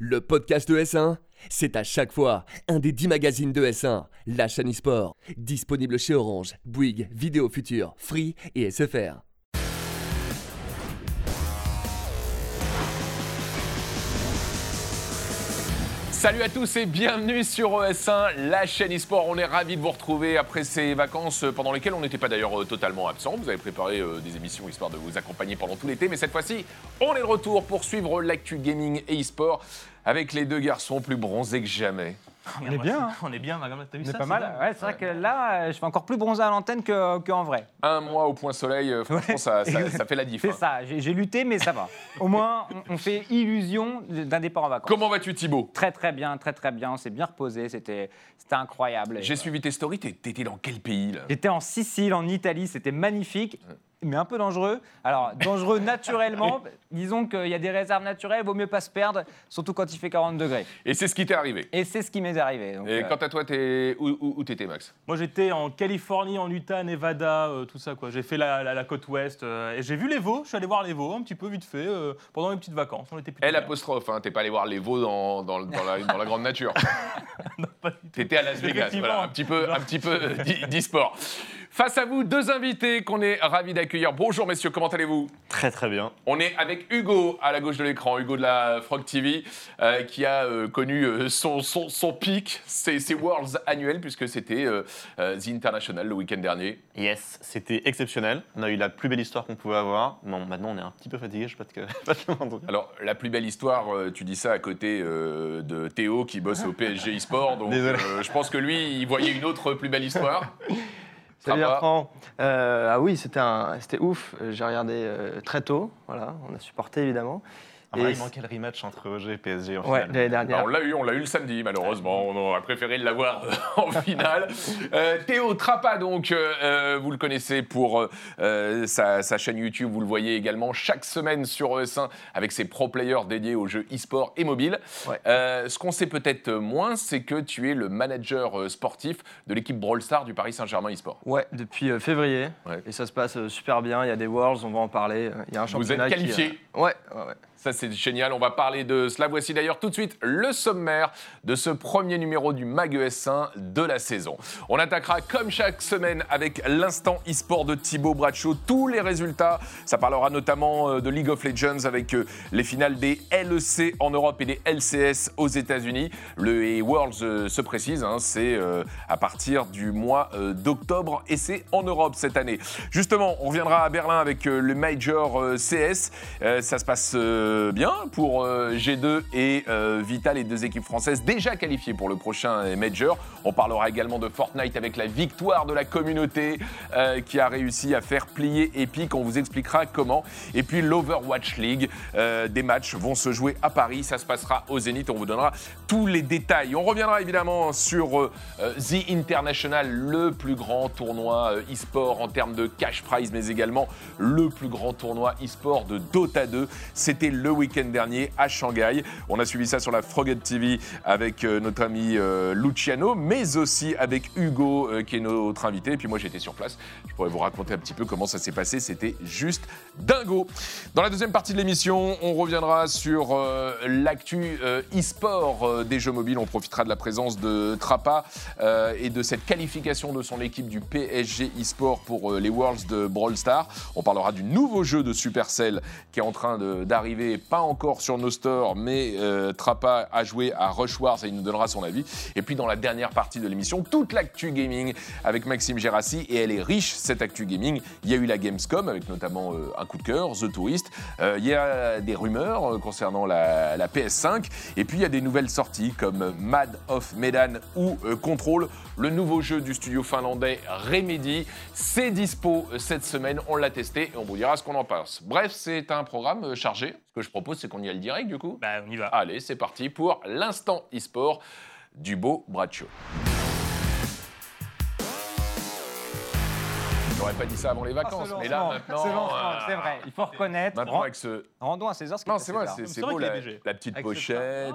le podcast de S1, c'est à chaque fois un des 10 magazines de S1, la chaîne e-sport, disponible chez Orange, Bouygues, Vidéo Future, Free et SFR. Salut à tous et bienvenue sur ES1, la chaîne e-sport. On est ravis de vous retrouver après ces vacances pendant lesquelles on n'était pas d'ailleurs euh, totalement absent. Vous avez préparé euh, des émissions histoire de vous accompagner pendant tout l'été, mais cette fois-ci, on est de retour pour suivre l'actu gaming et e-sport avec les deux garçons plus bronzés que jamais. On est bien, hein. On est bien, Magamad, t'as vu On ça est pas mal. Ouais, c'est vrai que là, je fais encore plus bronzer à l'antenne que- qu'en vrai. Un mois au point soleil, euh, franchement, Ouais. ça, ça- ça fait la diff. C'est hein. ça, j'ai lutté, mais ça va. Au moins, on, on fait illusion d'un départ en vacances. Comment vas-tu Thibaut? Très très bien, très très bien. On s'est bien reposé, c'était incroyable. J'ai euh, suivi tes stories, t'étais dans quel pays là? J'étais en Sicile, en Italie, c'était magnifique, mais un peu dangereux. Alors, dangereux naturellement, disons qu'il y a des réserves naturelles, vaut mieux pas se perdre, surtout quand il fait 40 degrés. Et c'est ce qui t'est arrivé. Et c'est ce qui m'est arrivé. donc, Et euh, quant à toi, où, où- où t'étais Max? Moi j'étais en Californie, en Utah, Nevada, euh, tout ça quoi. J'ai fait la, la- la côte ouest euh, et j'ai vu les veaux. Je suis allé voir les veaux un petit peu vite fait euh, pendant mes petites vacances. On était Elle apostrophe, hein, t'es pas allé voir les veaux dans, dans- dans la, dans la grande nature. Pas du tout. T'étais à Las Vegas, voilà, un petit peu, un petit peu d'e- d'e-sport. Face à vous, deux invités qu'on est ravis d'accueillir. Bonjour messieurs, comment allez-vous? Très très bien. On est avec Hugo à la gauche de l'écran, Hugo de la Frog TV, euh, qui a euh, connu euh, son, son, son pic, ses, ses Worlds annuels, puisque c'était euh, The International le week-end dernier. Yes, c'était exceptionnel. On a eu la plus belle histoire qu'on pouvait avoir. Bon, maintenant on est un petit peu fatigué, je sais pas te, mentir. Alors, la plus belle histoire, tu dis ça à côté de Théo qui bosse au PSG eSport, donc Désolé. je pense que lui, il voyait une autre plus belle histoire. Salut. Bertrand. Euh, ah oui, c'était ouf. J'ai regardé euh, très tôt. Voilà, on a supporté évidemment. Ah, Et il manquait le rematch entre OG et PSG en Ouais, finale. Bah, dernière. on l'a eu, on l'a eu le samedi, malheureusement. On a préféré l'avoir euh, en finale. Euh, Théo Trappa, donc, euh, vous le connaissez pour euh, sa, sa chaîne YouTube. Vous le voyez également chaque semaine sur ES1 avec ses pro players dédiés aux jeux e-sport et mobile. Ouais. Euh, ce qu'on sait peut-être moins, c'est que tu es le manager sportif de l'équipe Brawl Star du Paris Saint-Germain e-sport. Ouais, depuis euh, février. Ouais. Et ça se passe super bien. Il y a des Worlds, on va en parler. Il y a un Vous êtes championnat qui, qualifié. euh, Ouais, ouais, ouais. Ça, c'est génial. On va parler de cela. Voici d'ailleurs tout de suite le sommaire de ce premier numéro du Mag ES1 de la saison. On attaquera comme chaque semaine avec l'instant e-sport de Thibaut Bradshaw. Tous les résultats. Ça parlera notamment euh, de League of Legends avec euh, les finales des LEC en Europe et des LCS aux États-Unis. Le Worlds euh, se précise, hein, c'est à partir du mois d'octobre et c'est en Europe cette année. Justement, on reviendra à Berlin avec le Major CS. Ça se passe euh, bien pour euh, G2 et euh, Vital, les deux équipes françaises déjà qualifiées pour le prochain Major. On parlera également de Fortnite avec la victoire de la communauté qui a réussi à faire plier Epic. On vous expliquera comment. Et puis l'Overwatch League, des matchs vont se jouer à Paris. Ça se passera au Zénith. On vous donnera tous les détails. On reviendra évidemment sur The International, le plus grand tournoi e-sport en termes de cash prize, mais également le plus grand tournoi e-sport de Dota 2. C'était le week-end dernier à Shanghai. On a suivi ça sur la Frogget TV avec euh, notre ami euh, Luciano, mais aussi avec Hugo, euh, qui est notre invité. Et puis moi, j'étais sur place. Je pourrais vous raconter un petit peu comment ça s'est passé. C'était juste dingo. Dans la deuxième partie de l'émission, on reviendra sur l'actu e-sport des jeux mobiles. On profitera de la présence de Trappa et de cette qualification de son équipe du PSG e-sport pour les Worlds de Brawl Stars. On parlera du nouveau jeu de Supercell qui est en train de- pas encore sur nos stores, mais euh, Trappa a joué à Rush Wars et il nous donnera son avis. Et puis dans la dernière partie de l'émission, toute l'actu gaming avec Maxime Gérassi et elle est riche cette actu gaming. Il y a eu la Gamescom avec notamment euh, un coup de cœur, The Tourist. Euh, il y a des rumeurs euh, concernant la, la PS5 et puis il y a des nouvelles sorties comme Mad of Medan ou Control, le nouveau jeu du studio finlandais Remedy. C'est dispo cette semaine, on l'a testé et on vous dira ce qu'on en pense. Bref, c'est un programme chargé. Ce que je propose, c'est qu'on y aille direct du coup. Bah, on y va. Allez, c'est parti pour l'instant e-sport du beau Braccio. J'aurais pas dit ça avant les vacances, Ah, ce mais là maintenant. ce lancement, euh, c'est vrai. Il faut reconnaître. Maintenant avec ce. Rendons à César ce qui Non, est c'est vrai, c'est C'est c'est beau qu'il la, la petite Avec ce pochette.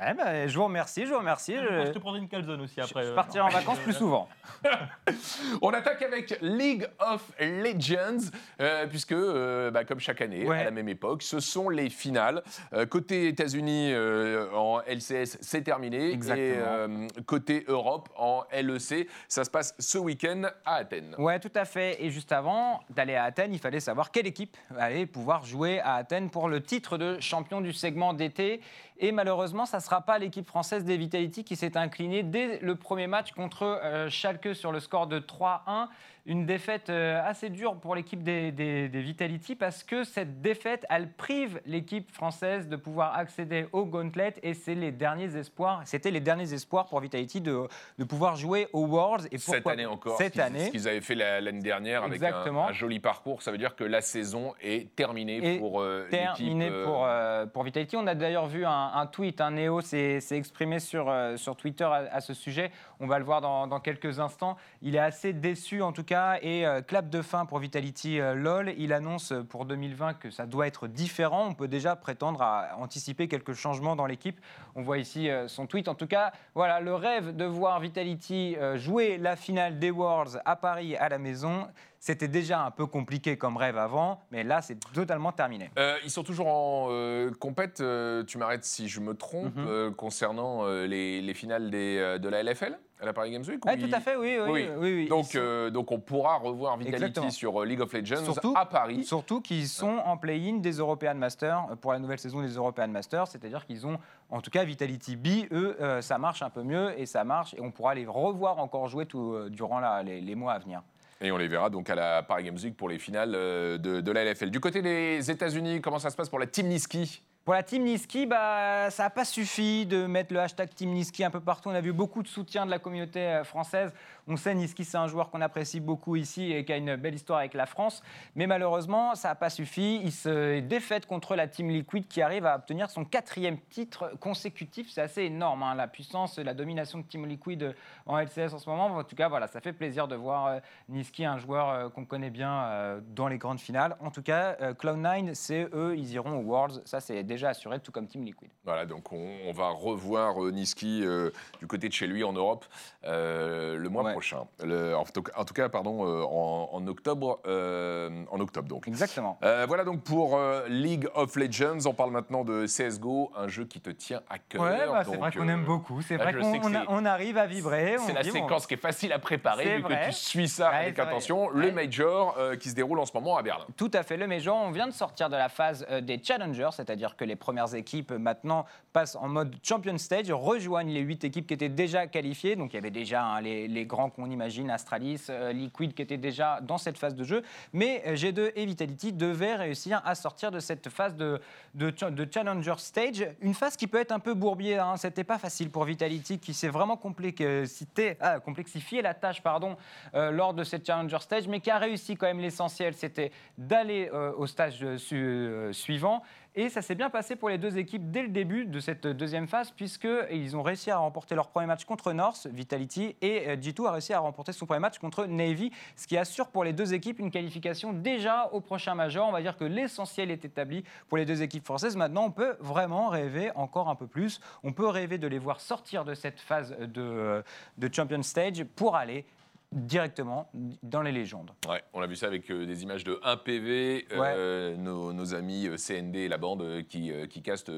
Ouais, bah, je vous remercie, je vous remercie. Je, Je te prendrai une calzone aussi après. je euh, partirai en vacances plus souvent. On attaque avec League of Legends, euh, puisque, euh, bah, comme chaque année, Ouais. à la même époque, ce sont les finales. Euh, côté États-Unis, euh, en LCS, c'est terminé. Exactement. Et euh, côté Europe, en LEC, ça se passe ce week-end à Athènes. Ouais, tout à fait. Et juste avant d'aller à Athènes, il fallait savoir quelle équipe allait pouvoir jouer à Athènes pour le titre de champion du segment d'été. Et malheureusement, ça ne sera pas l'équipe française des Vitality qui s'est inclinée dès le premier match contre euh, Schalke sur le score de 3-1. Une défaite euh, assez dure pour l'équipe des, des- des Vitality parce que cette défaite, elle prive l'équipe française de pouvoir accéder au Gauntlet et c'est les derniers espoirs. C'était les derniers espoirs pour Vitality de, de pouvoir jouer aux Worlds. Et Cette année encore, Cette année. ce qu'ils avaient fait la- l'année dernière avec un, joli parcours, ça veut dire que la saison est terminée Et pour euh, l'équipe. terminé euh, pour, euh, pour Vitality. On a d'ailleurs vu un, un tweet, un Néo s'est exprimé sur, euh, sur Twitter à, ce sujet. On va le voir dans, quelques instants. Il est assez déçu en tout cas et euh, clap de fin pour Vitality euh, LOL. Il annonce pour 2020 que ça doit être différent. On peut déjà prétendre à anticiper quelques changements dans l'équipe. On voit ici son tweet. En tout cas, voilà, le rêve de voir Vitality jouer la finale des Worlds à Paris à la maison. C'était déjà un peu compliqué comme rêve avant, mais là, c'est totalement terminé. Euh, ils sont toujours en euh, compète, euh, tu m'arrêtes si je me trompe, Mhm. concernant les, les finales des, de la LFL à la Paris Games Week ils- tout à fait, oui, oui, Oui. oui. oui. Donc, euh, donc on pourra revoir Vitality Exactement. sur League of Legends Surtout- à Paris. Surtout qu'ils sont en play-in des European Masters pour la nouvelle saison des European Masters, c'est-à-dire qu'ils ont, en tout cas, Vitality B, eux, euh, ça marche un peu mieux et ça marche et on pourra les revoir encore jouer tout, euh, durant la- les, les mois à venir. Et on les verra donc à la Paris Games Week pour les finales euh, de, de la LFL. Du côté des États-Unis, comment ça se passe pour la Team Niski? Pour la Team Niski, bah, ça n'a pas suffi de mettre le hashtag Team Niski un peu partout. On a vu beaucoup de soutien de la communauté euh, française. On sait Niski, c'est un joueur qu'on apprécie beaucoup ici et qui a une belle histoire avec la France. Mais malheureusement, ça n'a pas suffi. Il se défaite contre la Team Liquid qui arrive à obtenir son quatrième titre consécutif. C'est assez énorme, hein, la puissance, la domination de Team Liquid en LCS en ce moment. En tout cas, voilà, ça fait plaisir de voir euh, Niski, un joueur euh, qu'on connaît bien euh, dans les grandes finales. En tout cas, euh, Cloud9, c'est eux, ils iront aux Worlds. Ça, c'est déjà assuré, tout comme Team Liquid. Voilà, donc on, on va revoir Niski euh, du côté de chez lui en Europe euh, le mois Ouais. Prochain. Le- en, tout, en tout cas, pardon, euh, en, en octobre, euh, en octobre donc. Exactement. Euh, voilà donc pour euh, League of Legends. On parle maintenant de CS:GO, un jeu qui te tient à cœur. Ouais, bah, c'est vrai qu'on euh, aime beaucoup. C'est là, vrai qu'on arrive à vibrer. C'est la dit, bon, séquence qui est facile à préparer vu vrai. que tu suis ça Ouais, avec vrai. attention. Le Ouais. Major euh, qui se déroule en ce moment à Berlin. Tout à fait, le Major. On vient de sortir de la phase euh, des challengers, c'est-à-dire que les premières équipes maintenant passent en mode champion stage, rejoignent les huit équipes qui étaient déjà qualifiées. Donc il y avait déjà hein, les, les grands qu'on imagine, Astralis, euh, Liquid, qui étaient déjà dans cette phase de jeu. Mais euh, G2 et Vitality devaient réussir à sortir de cette phase de, de, cha- de challenger stage. Une phase qui peut être un peu bourbier. Hein. C'était pas facile pour Vitality, qui s'est vraiment complexifié, ah, complexifié la tâche pardon, euh, lors de cette challenger stage, mais qui a réussi quand même l'essentiel, c'était d'aller au stage su- suivant. Et ça s'est bien passé pour les deux équipes dès le début de cette deuxième phase, puisqu'ils ont réussi à remporter leur premier match contre North, Vitality, et euh, G2 a réussi à remporter son premier match contre Navy, ce qui assure pour les deux équipes une qualification déjà au prochain Major. On va dire que l'essentiel est établi pour les deux équipes françaises. Maintenant, on peut vraiment rêver encore un peu plus. On peut rêver de les voir sortir de cette phase de, de Champion Stage pour aller directement dans les légendes. Ouais, on a vu ça avec euh, des images de 1 PV, euh, nos, nos amis euh, CND et la bande qui, qui castent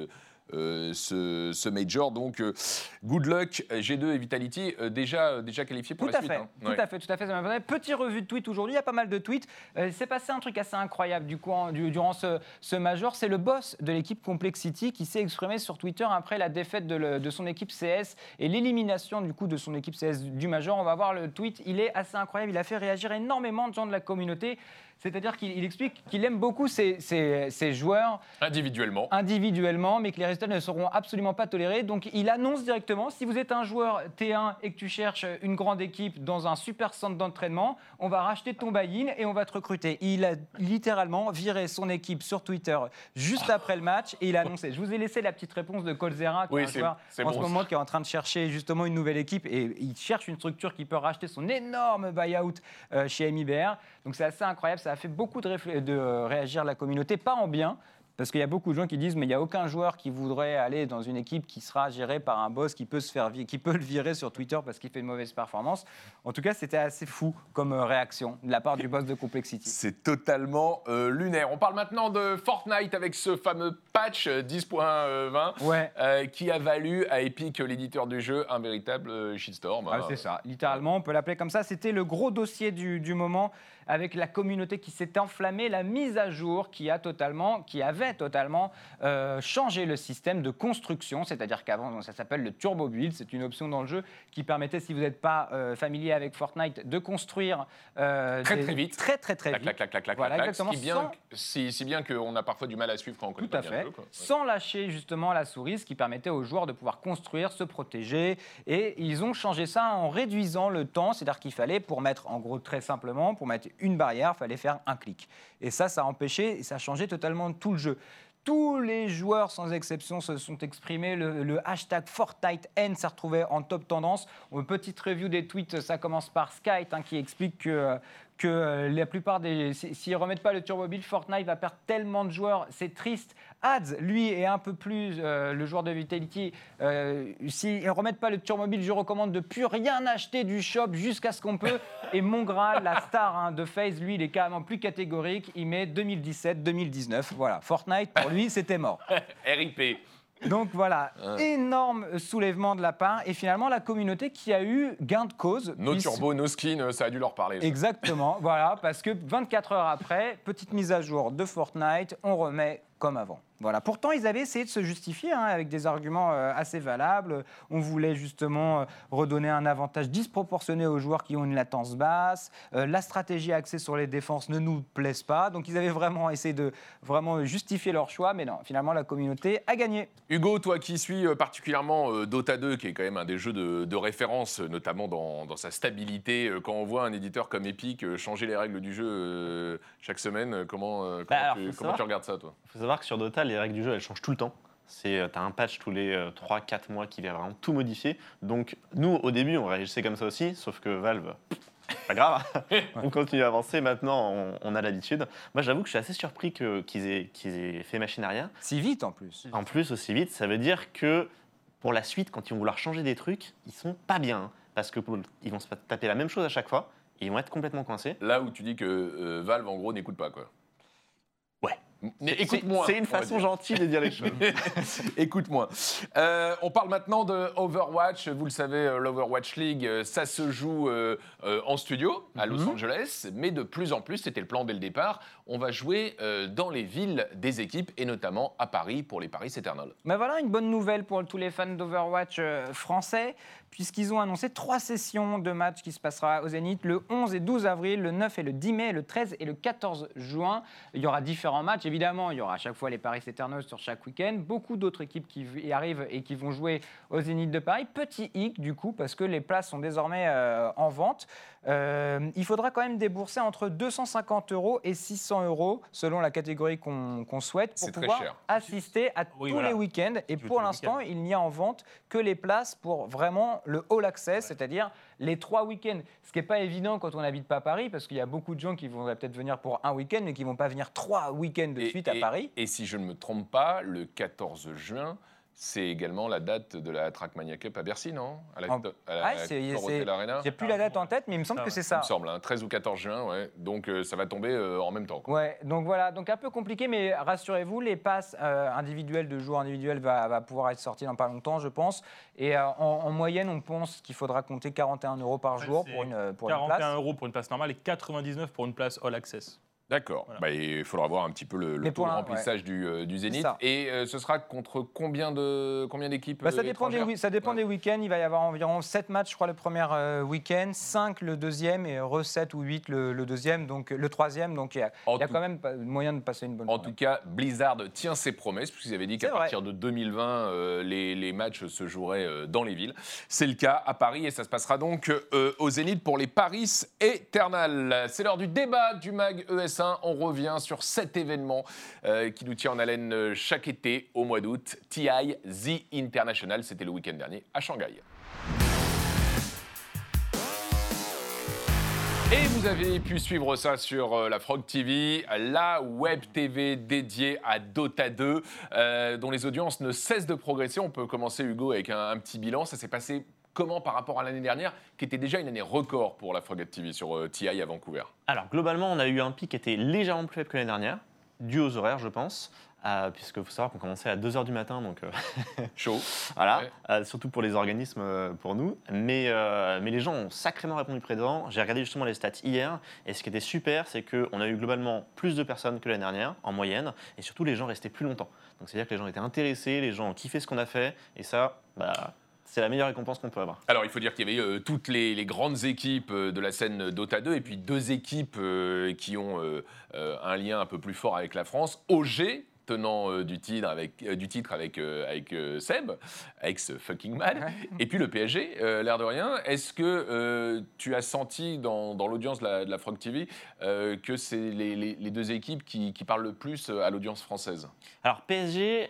euh, ce, ce major. Donc, euh, good luck, G2 et Vitality, euh, déjà, déjà qualifiés pour Tout la à suite. fait, hein. tout Ouais. à fait, tout à fait. ça Petit revue de tweet aujourd'hui, il y a pas mal de tweets. C'est passé un truc assez incroyable du coup, en- du- durant ce, ce major. C'est le boss de l'équipe Complexity qui s'est exprimé sur Twitter après la défaite de, le- de son équipe CS et l'élimination du coup de son équipe CS du major. On va voir le tweet, il est assez incroyable. Il a fait réagir énormément de gens de la communauté. C'est-à-dire qu'il il explique qu'il aime beaucoup ses, ses- ses joueurs Individuellement. individuellement, mais que les résultats ne seront absolument pas tolérés. Donc il annonce directement, si vous êtes un joueur T1 et que tu cherches une grande équipe dans un super centre d'entraînement, on va racheter ton buy-in et on va te recruter. Il a littéralement viré son équipe sur Twitter juste après le match et il a annoncé. Je vous ai laissé la petite réponse de Colzera, qui Oui, est un joueur en bon, ce moment qui est en train de chercher justement une nouvelle équipe et il cherche une structure qui peut racheter son énorme buy-out euh, chez MIBR. Donc c'est assez incroyable, ça a fait beaucoup de, euh, réagir la communauté, pas en bien. Parce qu'il y a beaucoup de gens qui disent mais il n'y a aucun joueur qui voudrait aller dans une équipe qui sera gérée par un boss qui peut se faire qui peut le virer sur Twitter parce qu'il fait une mauvaise performance. En tout cas, c'était assez fou comme euh, réaction de la part du boss de Complexity. C'est totalement euh, lunaire. On parle maintenant de Fortnite avec ce fameux patch euh, 10.20 Ouais. euh, qui a valu à Epic, l'éditeur du jeu, un véritable shitstorm. Ah, c'est ça, littéralement, on peut l'appeler comme ça. C'était le gros dossier du, du moment avec la communauté qui s'est enflammée, la mise à jour qui, a totalement, qui avait totalement euh, changé le système de construction, c'est-à-dire qu'avant, ça s'appelle le Turbo Build, c'est une option dans le jeu qui permettait, si vous n'êtes pas euh, familier avec Fortnite, de construire euh, Très, des- très vite. Très, très, très vite. clac, clac, clac, clac, Voilà, clac, exactement, Si bien, sans- que- si, si bien qu'on a parfois du mal à suivre quand on connaît Tout pas à bien fait. le jeu. quoi. Ouais. Sans lâcher justement la souris, ce qui permettait aux joueurs de pouvoir construire, se protéger. Et ils ont changé ça en réduisant le temps. C'est-à-dire qu'il fallait, pour mettre, en gros, très simplement, pour mettre une barrière, fallait faire un clic. Et ça, ça a empêché et ça a changé totalement tout le jeu. Tous les joueurs, sans exception, se sont exprimés. Le, hashtag FortniteN s'est retrouvé en top tendance. Une petite review des tweets, ça commence par Skype, hein, qui explique que, que euh, la plupart des. si- S'ils ne remettent pas le Turbo Build, Fortnite va perdre tellement de joueurs, c'est triste. Ads, lui, est un peu plus euh, le joueur de Vitality. Euh, S'ils ne remettent pas le Turbo Build, je recommande de plus rien acheter du shop jusqu'à ce qu'on peut. Et Mongral, la star hein, de FaZe, lui, il est carrément plus catégorique. Il met 2017-2019. Voilà, Fortnite, pour lui, c'était mort. RIP. Donc voilà, énorme soulèvement de la part. Et finalement, la communauté qui a eu gain de cause. Nos puisque- turbos, nos skins, euh, ça a dû leur parler. ça. Exactement, voilà, parce que 24 heures après, petite mise à jour de Fortnite, on remet comme avant. Voilà. Pourtant, ils avaient essayé de se justifier hein, avec des arguments euh, assez valables. On voulait justement euh, redonner un avantage disproportionné aux joueurs qui ont une latence basse. Euh, la stratégie axée sur les défenses ne nous plaise pas. Donc, ils avaient vraiment essayé de vraiment justifier leur choix. Mais non, finalement, la communauté a gagné. Hugo, toi qui suis particulièrement euh, Dota 2, qui est quand même un des jeux de, de référence, notamment dans, dans sa stabilité, quand on voit un éditeur comme Epic changer les règles du jeu euh, chaque semaine, comment, euh, comment, Bah, alors, tu, faut comment savoir- tu regardes ça, toi? Il faut savoir que sur Dota, les règles du jeu, elles changent tout le temps. C'est, euh, t'as un patch tous les 3-4 mois qui vient vraiment tout modifier. Donc, nous, au début, on réagissait comme ça aussi, sauf que Valve, pas grave, on continue à avancer. Maintenant, on, on a l'habitude. Moi, j'avoue que je suis assez surpris que- qu'ils aient, qu'ils aient fait machine arrière. Si vite en plus. En plus, aussi vite, ça veut dire que pour la suite, quand ils vont vouloir changer des trucs, ils sont pas bien. hein, parce que pour- ils vont se taper la même chose à chaque fois et ils vont être complètement coincés. Là où tu dis que euh, Valve, en gros, n'écoute pas, quoi. Mais C'est- écoute-moi. C'est une façon dire. gentille de dire les choses. Écoute-moi. Euh, on parle maintenant de Overwatch. Vous le savez, euh, l'Overwatch League, euh, ça se joue euh, euh, en studio à Los Angeles, mais de plus en plus, c'était le plan dès le départ, on va jouer euh, dans les villes des équipes et notamment à Paris pour les Paris Eternal. Mais voilà une bonne nouvelle pour tous les fans d'Overwatch euh, français, puisqu'ils ont annoncé trois sessions de matchs qui se passera au Zénith le 11 et 12 avril, le 9 et le 10 mai, le 13 et le 14 juin. Il y aura différents matchs, évidemment, il y aura à chaque fois les Paris Eternals sur chaque week-end, beaucoup d'autres équipes qui y arrivent et qui vont jouer au Zénith de Paris. Petit hic du coup, parce que les places sont désormais euh, en vente. Euh, il faudra quand même débourser entre 250 euros et 600 euros selon la catégorie qu'on souhaite pour pouvoir cher. assister à Oui, tous voilà. les week-ends. Et pour l'instant, il n'y a en vente que les places pour vraiment le all access, c'est-à-dire les trois week-ends. Ce qui n'est pas évident quand on n'habite pas à Paris, parce qu'il y a beaucoup de gens qui vont peut-être venir pour un week-end, mais qui ne vont pas venir trois week-ends de Et- suite à et- Paris. Et si je ne me trompe pas, le 14 juin, c'est également la date de la Trackmania Cup à Bercy, non? À la, à la Ah, c'est- Arena J'ai plus la date en tête, mais il me semble Ah que c'est Il ça. me semble, hein, 13 ou 14 juin, ouais. Donc euh, ça va tomber euh, en même temps. quoi. Ouais, donc voilà, donc un peu compliqué, mais rassurez-vous, les passes euh, individuelles de joueurs individuels va, va pouvoir être sorties dans pas longtemps, je pense. Et euh, en, en moyenne, on pense qu'il faudra compter 41 euros par jour pour une, pour une 41 place. euros pour une place normale et 99 pour une place all access. D'accord. Voilà. Bah, il faudra voir un petit peu le, taux de remplissage du, euh, du Zénith. ça. Et euh, ce sera contre combien de combien d'équipes Bah, ça, euh, dépend des, ça dépend Ouais. des week-ends. Il va y avoir environ 7 matchs, je crois, le premier euh, week-end, 5 le deuxième et re 7 ou 8 le, le deuxième, donc le troisième. Donc il y a, il y a tout- quand même pas- moyen de passer une bonne En journée. tout cas, Blizzard tient ses promesses, puisqu'ils avaient dit qu'à partir de 2020, euh, les, les matchs se joueraient euh, dans les villes. C'est le cas à Paris et ça se passera donc euh, au Zénith pour les Paris Eternal. C'est l'heure du débat du MAG ES1. On revient sur cet événement euh, qui nous tient en haleine euh, chaque été au mois d'août. TI The International, c'était le week-end dernier à Shanghai. Et vous avez pu suivre ça sur euh, la Frog TV, la web TV dédiée à Dota 2, euh, dont les audiences ne cessent de progresser. On peut commencer, Hugo, avec un petit bilan. Ça s'est passé comment par rapport à l'année dernière, qui était déjà une année record pour la Frog TV sur euh, TI à Vancouver Alors, globalement, on a eu un pic qui était légèrement plus faible que l'année dernière, dû aux horaires, je pense. Euh, puisque faut savoir qu'on commençait à 2h du matin, donc euh, Chaud. voilà, Ouais. Euh, surtout pour les organismes, pour nous. Mais, mais les gens ont sacrément répondu présent. J'ai regardé justement les stats hier, et ce qui était super, c'est qu'on a eu globalement plus de personnes que l'année dernière, en moyenne, et surtout les gens restaient plus longtemps. Donc c'est-à-dire que les gens étaient intéressés, les gens ont kiffé ce qu'on a fait, et ça, bah, c'est la meilleure récompense qu'on peut avoir. Alors, il faut dire qu'il y avait euh, toutes les, les grandes équipes euh, de la scène Dota 2 et puis deux équipes euh, qui ont euh, euh, un lien un peu plus fort avec la France. OG, tenant euh, du titre avec, euh, du titre avec, euh, avec euh, Seb, ex fucking man, et puis le PSG, euh, l'air de rien. Est-ce que euh, tu as senti dans, dans l'audience de la, de la Frog TV euh, que c'est les, les- les deux équipes qui, qui parlent le plus à l'audience française? Alors PSG,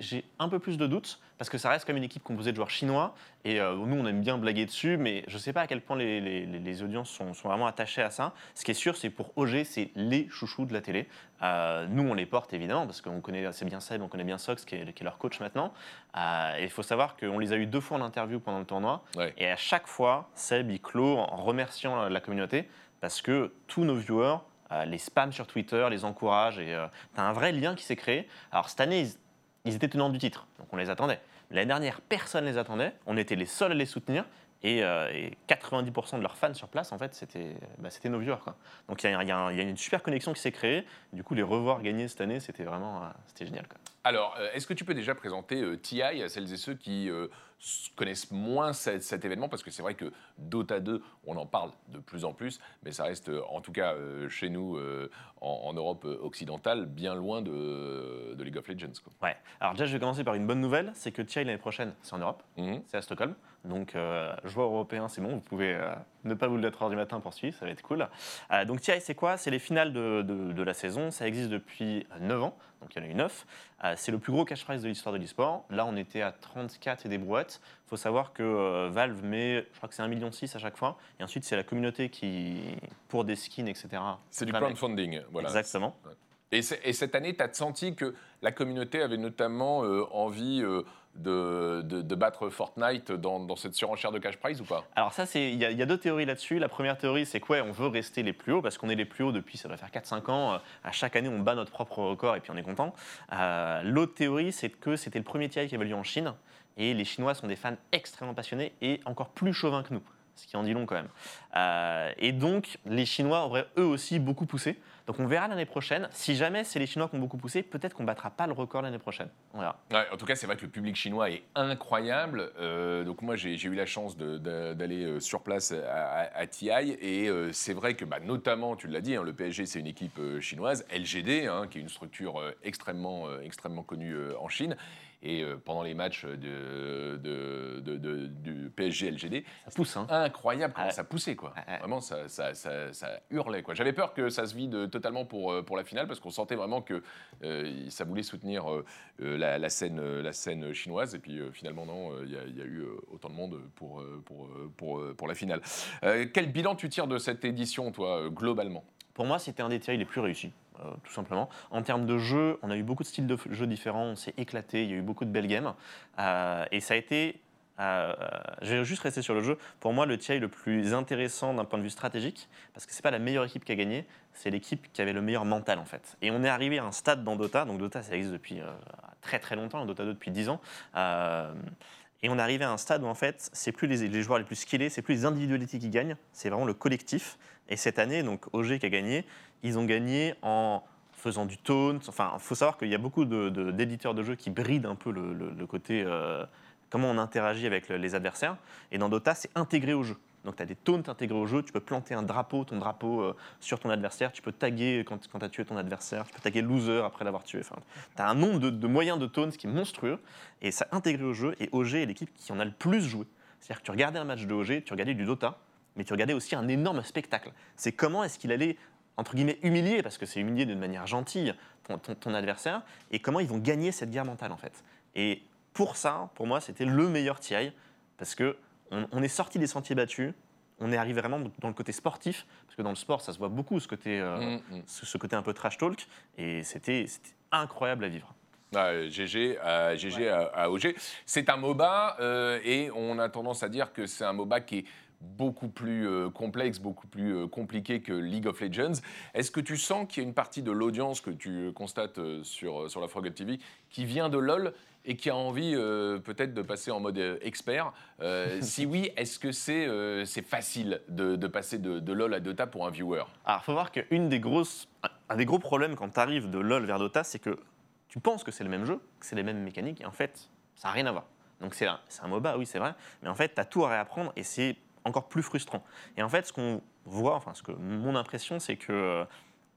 j'ai un peu plus de doutes parce que ça reste comme une équipe composée de joueurs chinois et euh, nous on aime bien blaguer dessus, mais je ne sais pas à quel point les, les- les- les audiences sont, sont vraiment attachées à ça. Ce qui est sûr, c'est pour OG, c'est les chouchous de la télé. Euh, nous on les porte évidemment parce qu'on connaît assez bien Seb, on connaît bien Sox qui est, qui est leur coach maintenant. Euh, et il faut savoir qu'on les a eu deux fois en interview pendant le tournoi Ouais. et à chaque fois Seb il clôt en remerciant la- communauté parce que tous nos viewers euh, les spams sur Twitter, les encouragent et tu as un vrai lien qui s'est créé. Alors cette année, ils, ils étaient tenants du titre, donc on les attendait. L'année dernière, personne ne les attendait, on était les seuls à les soutenir et, euh, et 90% de leurs fans sur place, en fait, c'était bah, nos viewers. Donc il y, y a une super connexion qui s'est créée. Du coup, les revoir gagner cette année, c'était vraiment euh, génial. Alors, euh, est-ce que tu peux déjà présenter euh, TI à celles et ceux qui euh, connaissent moins cet, cet événement? Parce que c'est vrai que Dota 2, on en parle de plus en plus, mais ça reste, euh, en tout cas euh, chez nous, euh, en, en Europe euh, occidentale, bien loin de, de League of Legends. quoi. Ouais. Alors déjà, je vais commencer par une bonne nouvelle, c'est que TI l'année prochaine, c'est en Europe. Mhm. c'est à Stockholm. Donc, euh, joueur européen, c'est bon, vous pouvez euh, ne pas vous lever à 3h du matin pour suivre, ça va être cool. Euh, donc, TI, c'est quoi? C'est les finales de, de- de la saison. Ça existe depuis 9 ans, donc il y en a eu 9. Euh, c'est le plus gros cash prize de l'histoire de l'e-sport. Là, on était à 34 et des brouettes. Il faut savoir que euh, Valve met, je crois que c'est 1,6 million à chaque fois. Et ensuite, c'est la communauté qui, pour des skins, etc. C'est du crowdfunding. Voilà. Exactement. Et, cette année, tu as senti que la communauté avait notamment euh, envie euh, de, battre Fortnite dans, cette surenchère de cash prize ou pas? Alors ça, il y, a- deux théories là-dessus. La première théorie, c'est quoi On veut rester les plus hauts parce qu'on est les plus hauts depuis, ça va faire 4-5 ans. Euh, À chaque année, on bat notre propre record et puis on est content. L'autre théorie, c'est que c'était le premier TI qui avait lieu en Chine et les Chinois sont des fans extrêmement passionnés et encore plus chauvins que nous. Ce qui en dit long quand même. Euh, et donc, les Chinois auraient eux aussi beaucoup poussé. Donc, on verra l'année prochaine. Si jamais c'est les Chinois qui ont beaucoup poussé, peut-être qu'on battra pas le record l'année prochaine. On verra. En tout cas, c'est vrai que le public chinois est incroyable. Euh, donc moi, j'ai eu la chance d'aller euh, sur place à, TI et c'est vrai que, bah, notamment, tu l'as dit, hein, le PSG, c'est une équipe chinoise, LGD, hein, qui est une structure extrêmement, extrêmement connue en Chine. Et euh, pendant les matchs de, de- de- de- du PSG LGD, Ça pousse, hein. incroyable comment Ouais. ça poussait quoi. Ouais. Vraiment ça, ça, ça- ça hurlait quoi. J'avais peur que ça se vide totalement pour, euh, pour la finale parce qu'on sentait vraiment que euh, ça voulait soutenir euh, euh, la, la scène, euh, la scène chinoise et puis euh, finalement non, euh, il y, y a eu euh, autant de monde pour, euh, pour, euh, pour, euh, pour la finale. Euh, quel bilan tu tires de cette édition toi euh, globalement? Pour moi, c'était un des TI les plus réussis, euh, tout simplement. En termes de jeu, on a eu beaucoup de styles de jeux différents, on s'est éclaté, il y a eu beaucoup de belles games. Euh, et ça a été. euh, je vais juste rester sur le jeu. Pour moi, le TI le plus intéressant d'un point de vue stratégique, parce que c'est pas la meilleure équipe qui a gagné, c'est l'équipe qui avait le meilleur mental en fait. Et on est arrivé à un stade dans Dota, donc Dota ça existe depuis très très longtemps, Dota 2 depuis 10 ans. Et on arrivé à un stade où en fait, c'est plus les, joueurs les plus skillés, c'est plus les individualités qui gagnent, c'est vraiment le collectif. Et cette année, donc OG qui a gagné, ils ont gagné en faisant du taunt. Enfin, il faut savoir qu'il y a beaucoup d'éditeurs de, jeux qui brident un peu le, côté euh, comment on interagit avec le- les adversaires. Et dans Dota, c'est intégré au jeu. Donc tu as des taunts intégrés au jeu, tu peux planter un drapeau, ton drapeau euh, sur ton adversaire, tu peux taguer quand, quand tu as tué ton adversaire, tu peux taguer loser après l'avoir tué. Enfin, tu as un nombre de, moyens de taunts qui est monstrueux et ça intégré au jeu. Et OG est l'équipe qui en a le plus joué. C'est-à-dire que tu regardais un match de OG, tu regardais du Dota, mais tu regardais aussi un énorme spectacle. C'est comment est-ce qu'il allait, entre guillemets, humilier, parce que c'est humilier d'une manière gentille, ton, ton- ton adversaire, et comment ils vont gagner cette guerre mentale, en fait. Et pour ça, pour moi, c'était le meilleur TI, parce que on, on est sorti des sentiers battus, on est arrivé vraiment dans le côté sportif, parce que dans le sport, ça se voit beaucoup, ce côté, euh, Mm, mm. ce, ce côté un peu trash talk, et c'était incroyable à vivre. GG, euh, GG à, à OG. C'est un MOBA euh, et on a tendance à dire que c'est un MOBA qui est beaucoup plus euh, complexe, beaucoup plus euh, compliqué que League of Legends. Est-ce que tu sens qu'il y a une partie de l'audience que tu constates euh, sur, sur la Froggle TV qui vient de LoL et qui a envie peut-être de passer en mode expert Si oui, est-ce que c'est c'est facile de, de passer de, de LoL à Dota pour un viewer? Alors, faut voir qu'une des grosses, un des gros problèmes quand tu arrives de LoL vers Dota, c'est que tu penses que c'est le même jeu, que c'est les mêmes mécaniques, et en fait, ça n'a rien à voir. Donc c'est un, c'est un MOBA, oui, c'est vrai, mais en fait, tu as tout à réapprendre et c'est encore plus frustrant. Et en fait, ce qu'on voit, enfin, ce que mon impression, c'est que euh,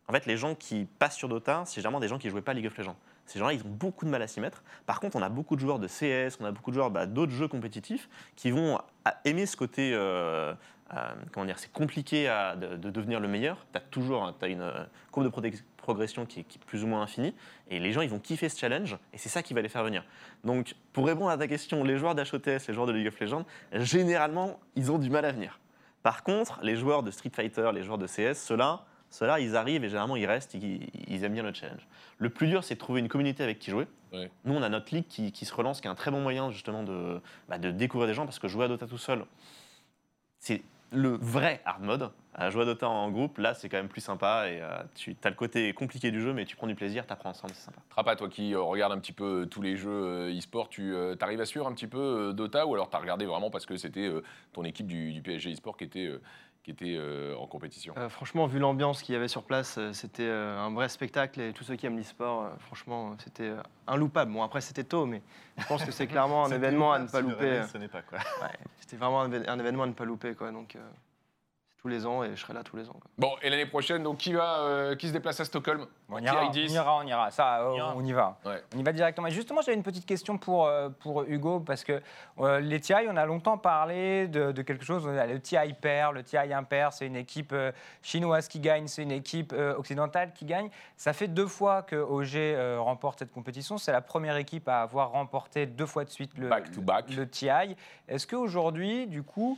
en fait, les gens qui passent sur Dota, c'est généralement des gens qui ne jouaient pas League of Legends. Ces gens-là, ils ont beaucoup de mal à s'y mettre. Par contre, on a beaucoup de joueurs de CS, on a beaucoup de joueurs bah, d'autres jeux compétitifs qui vont aimer ce côté. euh, euh, comment dire C'est compliqué de, de devenir le meilleur. Tu as toujours t'as une euh, courbe de prote- progression qui est, qui est plus ou moins infinie. Et les gens, ils vont kiffer ce challenge. Et c'est ça qui va les faire venir. Donc, pour répondre à ta question, les joueurs d'HOTS, les joueurs de League of Legends, généralement, ils ont du mal à venir. Par contre, les joueurs de Street Fighter, les joueurs de CS, ceux-là, ceux-là, ils arrivent et généralement ils restent, ils, ils aiment bien le challenge. Le plus dur, c'est de trouver une communauté avec qui jouer. Ouais. Nous, on a notre ligue qui, qui se relance, qui est un très bon moyen justement de, bah, de découvrir des gens, parce que jouer à Dota tout seul, c'est le vrai hard mode. À jouer à Dota en groupe, là, c'est quand même plus sympa et euh, tu as le côté compliqué du jeu, mais tu prends du plaisir, tu apprends ensemble, c'est sympa. Trapa, toi qui euh, regardes un petit peu euh, tous les jeux euh, e-sport, tu arrives à suivre un petit peu euh, Dota ou alors tu as regardé vraiment parce que c'était euh, ton équipe du, PSG e-sport qui était, euh, qui était euh, en compétition Euh, franchement, vu l'ambiance qu'il y avait sur place, euh, c'était un vrai spectacle et tous ceux qui aiment l'e-sport, franchement, c'était inloupable. Bon, après, c'était tôt, mais je pense que c'est clairement un événement à ne pas louper. Ce n'est pas quoi. ouais, c'était vraiment un, événement à ne pas louper, quoi. Donc, c'est tous les ans et je serai là tous les ans. quoi. Bon, et l'année prochaine, donc qui, va, euh, qui se déplace à Stockholm? On Qui ira, on 10? ira, on ira. Ça, euh, On ira. on y va. Ouais. On y va directement. Et justement, j'avais une petite question pour, euh, pour Hugo, parce que euh, les TI, on a longtemps parlé de, de quelque chose. Le TI pair, le TI impair, c'est une équipe euh, chinoise qui gagne, c'est une équipe euh, occidentale qui gagne. Ça fait deux fois que OG euh, remporte cette compétition. C'est la première équipe à avoir remporté deux fois de suite le, Back to back. le TI. Est-ce qu'aujourd'hui, du coup,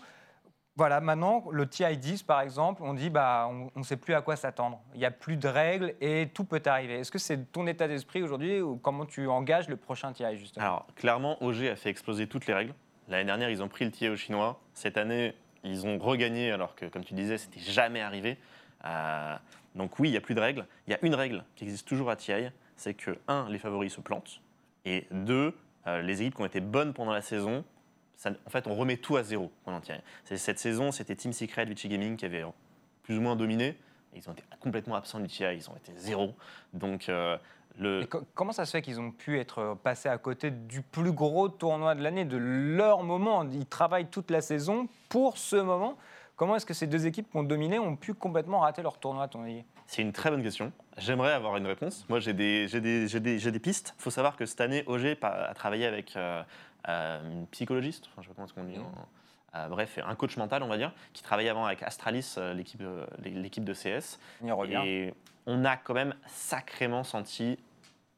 voilà, maintenant, le TI 10, par exemple, on dit bah, on ne sait plus à quoi s'attendre. Il n'y a plus de règles et tout peut arriver. Est-ce que c'est ton état d'esprit aujourd'hui ou comment tu engages le prochain TI, justement? Alors, clairement, OG a fait exploser toutes les règles. L'année dernière, ils ont pris le tiers aux Chinois. Cette année, ils ont regagné, alors que, comme tu disais, c'était jamais arrivé. Euh, donc oui, il n'y a plus de règles. Il y a une règle qui existe toujours à TI, c'est que, un, les favoris se plantent, et deux, euh, les équipes qui ont été bonnes pendant la saison, ça- en fait, on remet tout à zéro TI. C'est- Cette saison, c'était Team Secret, Vichy Gaming qui avait plus ou moins dominé. Ils ont été complètement absents du TI, ils ont été zéro. Donc, euh, le, Et co- comment ça se fait qu'ils ont pu être euh, passés à côté du plus gros tournoi de l'année, de leur moment? Ils travaillent toute la saison pour ce moment. Comment est-ce que ces deux équipes qui ont dominé ont pu complètement rater leur tournoi, à ton avis? C'est une très bonne question. J'aimerais avoir une réponse. Moi, j'ai des, pistes. Il faut savoir que cette année, OG a travaillé avec euh, euh, une psychologiste, enfin, je sais pas comment on dit, en- euh, bref, un coach mental, on va dire, qui travaillait avant avec Astralis, euh, l'équipe euh, l'équipe de CS. On y revient. Et on a quand même sacrément senti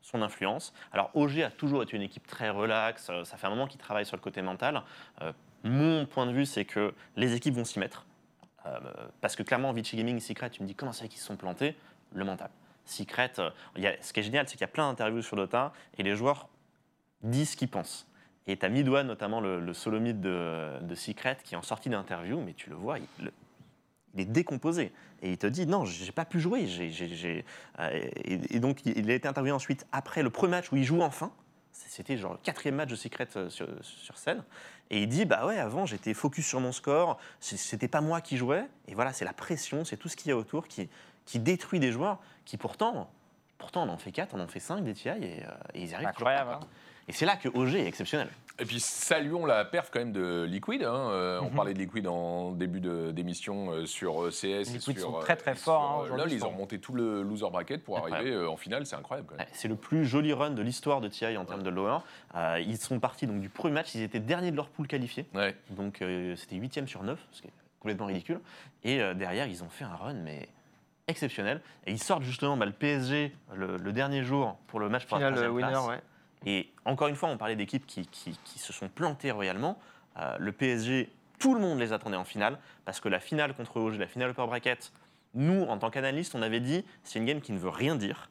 son influence. Alors OG a toujours été une équipe très relaxe, euh, ça fait un moment qu'ils travaillent sur le côté mental. Euh, mon point de vue, c'est que les équipes vont s'y mettre. Euh, parce que clairement, Vichy Gaming, Secret, tu me dis comment c'est qu'ils se sont plantés? Le mental. Secret, euh, il y a- ce qui est génial, c'est qu'il y a plein d'interviews sur Dota et les joueurs disent ce qu'ils pensent. Et tu as Midwan, notamment le, le solo mid de, de Secret, qui est en sortie d'interview, mais tu le vois, il, le- il est décomposé. Et il te dit non, j'ai pas pu jouer. j'ai- j'ai- euh, et, et donc il a été interviewé ensuite après le premier match où il joue enfin. C'était genre le quatrième match de Secret euh, sur, sur scène. Et il dit Bah ouais, avant, j'étais focus sur mon score, c'était pas moi qui jouais. Et voilà, c'est la pression, c'est tout ce qu'il y a autour qui, qui détruit des joueurs qui pourtant, pourtant, on en fait 4, on en fait 5 des TI et, euh, et ils y arrivent toujours pas, Incroyable. hein. Et c'est là que OG est exceptionnel. Et puis saluons la perf quand même de Liquid. hein. Euh, On Mhm. parlait de Liquid en début de- d'émission euh, sur euh, CS. et Liquid sur, sont très, très forts, hein, LoL, ils ont remonté tout le loser bracket pour Incroyable. arriver euh, en finale. C'est incroyable quand même. Ouais, C'est le plus joli run de l'histoire de TI en termes de lower. Euh, ils sont partis donc, du premier match, ils étaient derniers de leur pool qualifié. Ouais. Donc euh, c'était 8 sur 9, ce qui est complètement ridicule. Et euh, derrière, ils ont fait un run, mais exceptionnel. Et ils sortent justement bah, le PSG le, le dernier jour pour le match pour la Final euh, troisième winner, place. ouais. Et encore une fois, on parlait d'équipes qui, qui- qui se sont plantées royalement. Euh, le PSG, tout le monde les attendait en finale, parce que la finale contre OG, la finale upper bracket, nous, en tant qu'analystes, on avait dit c'est une game qui ne veut rien dire,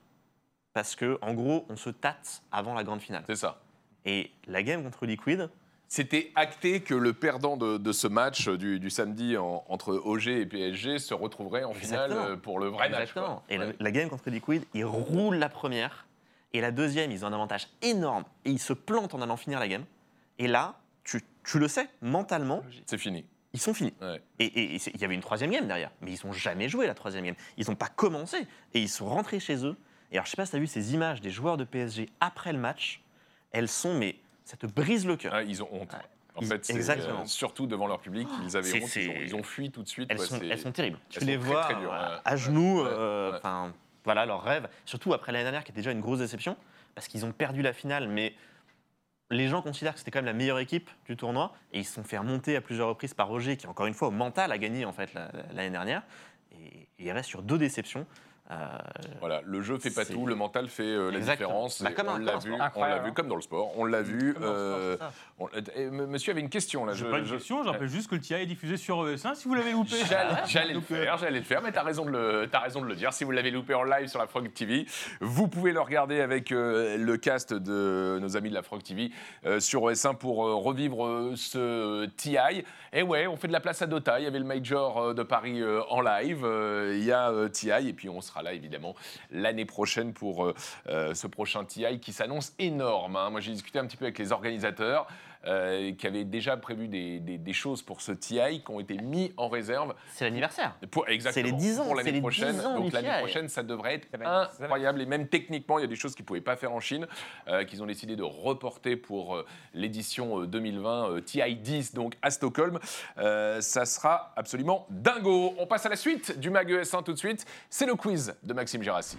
parce que en gros, on se tâte avant la grande finale. C'est ça. Et la game contre Liquid, C'était acté que le perdant de, de ce match euh, du, du samedi en- entre OG et PSG se retrouverait en finale Exactement. euh, pour le vrai match. Exactement. quoi. Et la- Ouais. la, game contre Liquid, ils roulent la première. Et la deuxième, ils ont un avantage énorme. Et ils se plantent en allant finir la game. Et là, tu, tu le sais, mentalement, C'est fini. ils sont finis. Ouais. Et- il y avait une troisième game derrière. Mais ils n'ont jamais joué la troisième game. Ils n'ont pas commencé. Et ils sont rentrés chez eux. Et alors, je sais pas si tu as vu ces images des joueurs de PSG après le match. Elles sont, mais ça te brise le cœur. Ouais, ils ont honte. En fait, exactement. euh, surtout devant leur public, ils avaient honte. Ils ont, c'est- ils ont fui tout de suite. Elles, sont, elles sont terribles. Tu les très, vois très euh, à genoux, Ouais, euh, voilà leur rêve. Surtout après l'année dernière, qui était déjà une grosse déception, parce qu'ils ont perdu la finale, mais les gens considèrent que c'était quand même la meilleure équipe du tournoi, et ils se sont fait remonter à plusieurs reprises par Roger, qui encore une fois au mental a gagné en fait la- la- l'année dernière, et il reste sur deux déceptions. Euh, Voilà, le jeu fait pas tout, le mental fait euh, la différence. Bah, on l'a vu, vu comme dans le sport. On l'a vu. Euh, on- et, monsieur avait une question là. J'ai je- pas une je- question, je rappelle juste que le TIA est diffusé sur ES1 si vous l'avez loupé. J'allais, le euh, faire, j'allais le faire, mais t'as raison de le, t'as raison de le dire. Si vous l'avez loupé en live sur la Frog TV, vous pouvez le regarder avec euh, le cast de nos amis de la Frog TV euh, sur OS1 pour euh, revivre euh, ce TI. Et ouais, on fait de la place à Dota. Il y avait le Major euh, de Paris euh, en live. Euh, Il y a euh, TI et puis on sera là évidemment l'année prochaine pour euh, euh, ce prochain TI qui s'annonce énorme. hein. Moi, j'ai discuté un petit peu avec les organisateurs euh, qui avaient déjà prévu des, des- des choses pour ce TI qui ont été mis en réserve c'est l'anniversaire. pour, exactement. les 10 ans, Pour c'est l'année les prochaine. 10 ans Donc l'année prochaine, ça devrait être Ça va incroyable. Et même techniquement, il y a des choses qu'ils ne pouvaient pas faire en Chine, euh, qu'ils ont décidé de reporter pour euh, l'édition euh, 2020 euh, TI 10, donc à Stockholm. Euh, ça sera absolument dingo. On passe à la suite du Mag ES1 tout de suite. C'est le quiz de Maxime Gérassi.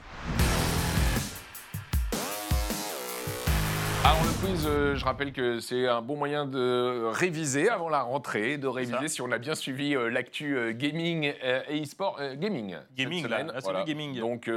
Alors le quiz, euh, je rappelle que c'est un bon moyen de réviser avant la rentrée, de réviser si on a bien suivi euh, l'actu euh, gaming et e-sport. gaming. cette Gaming, là, semaine, là, c'est du gaming. Donc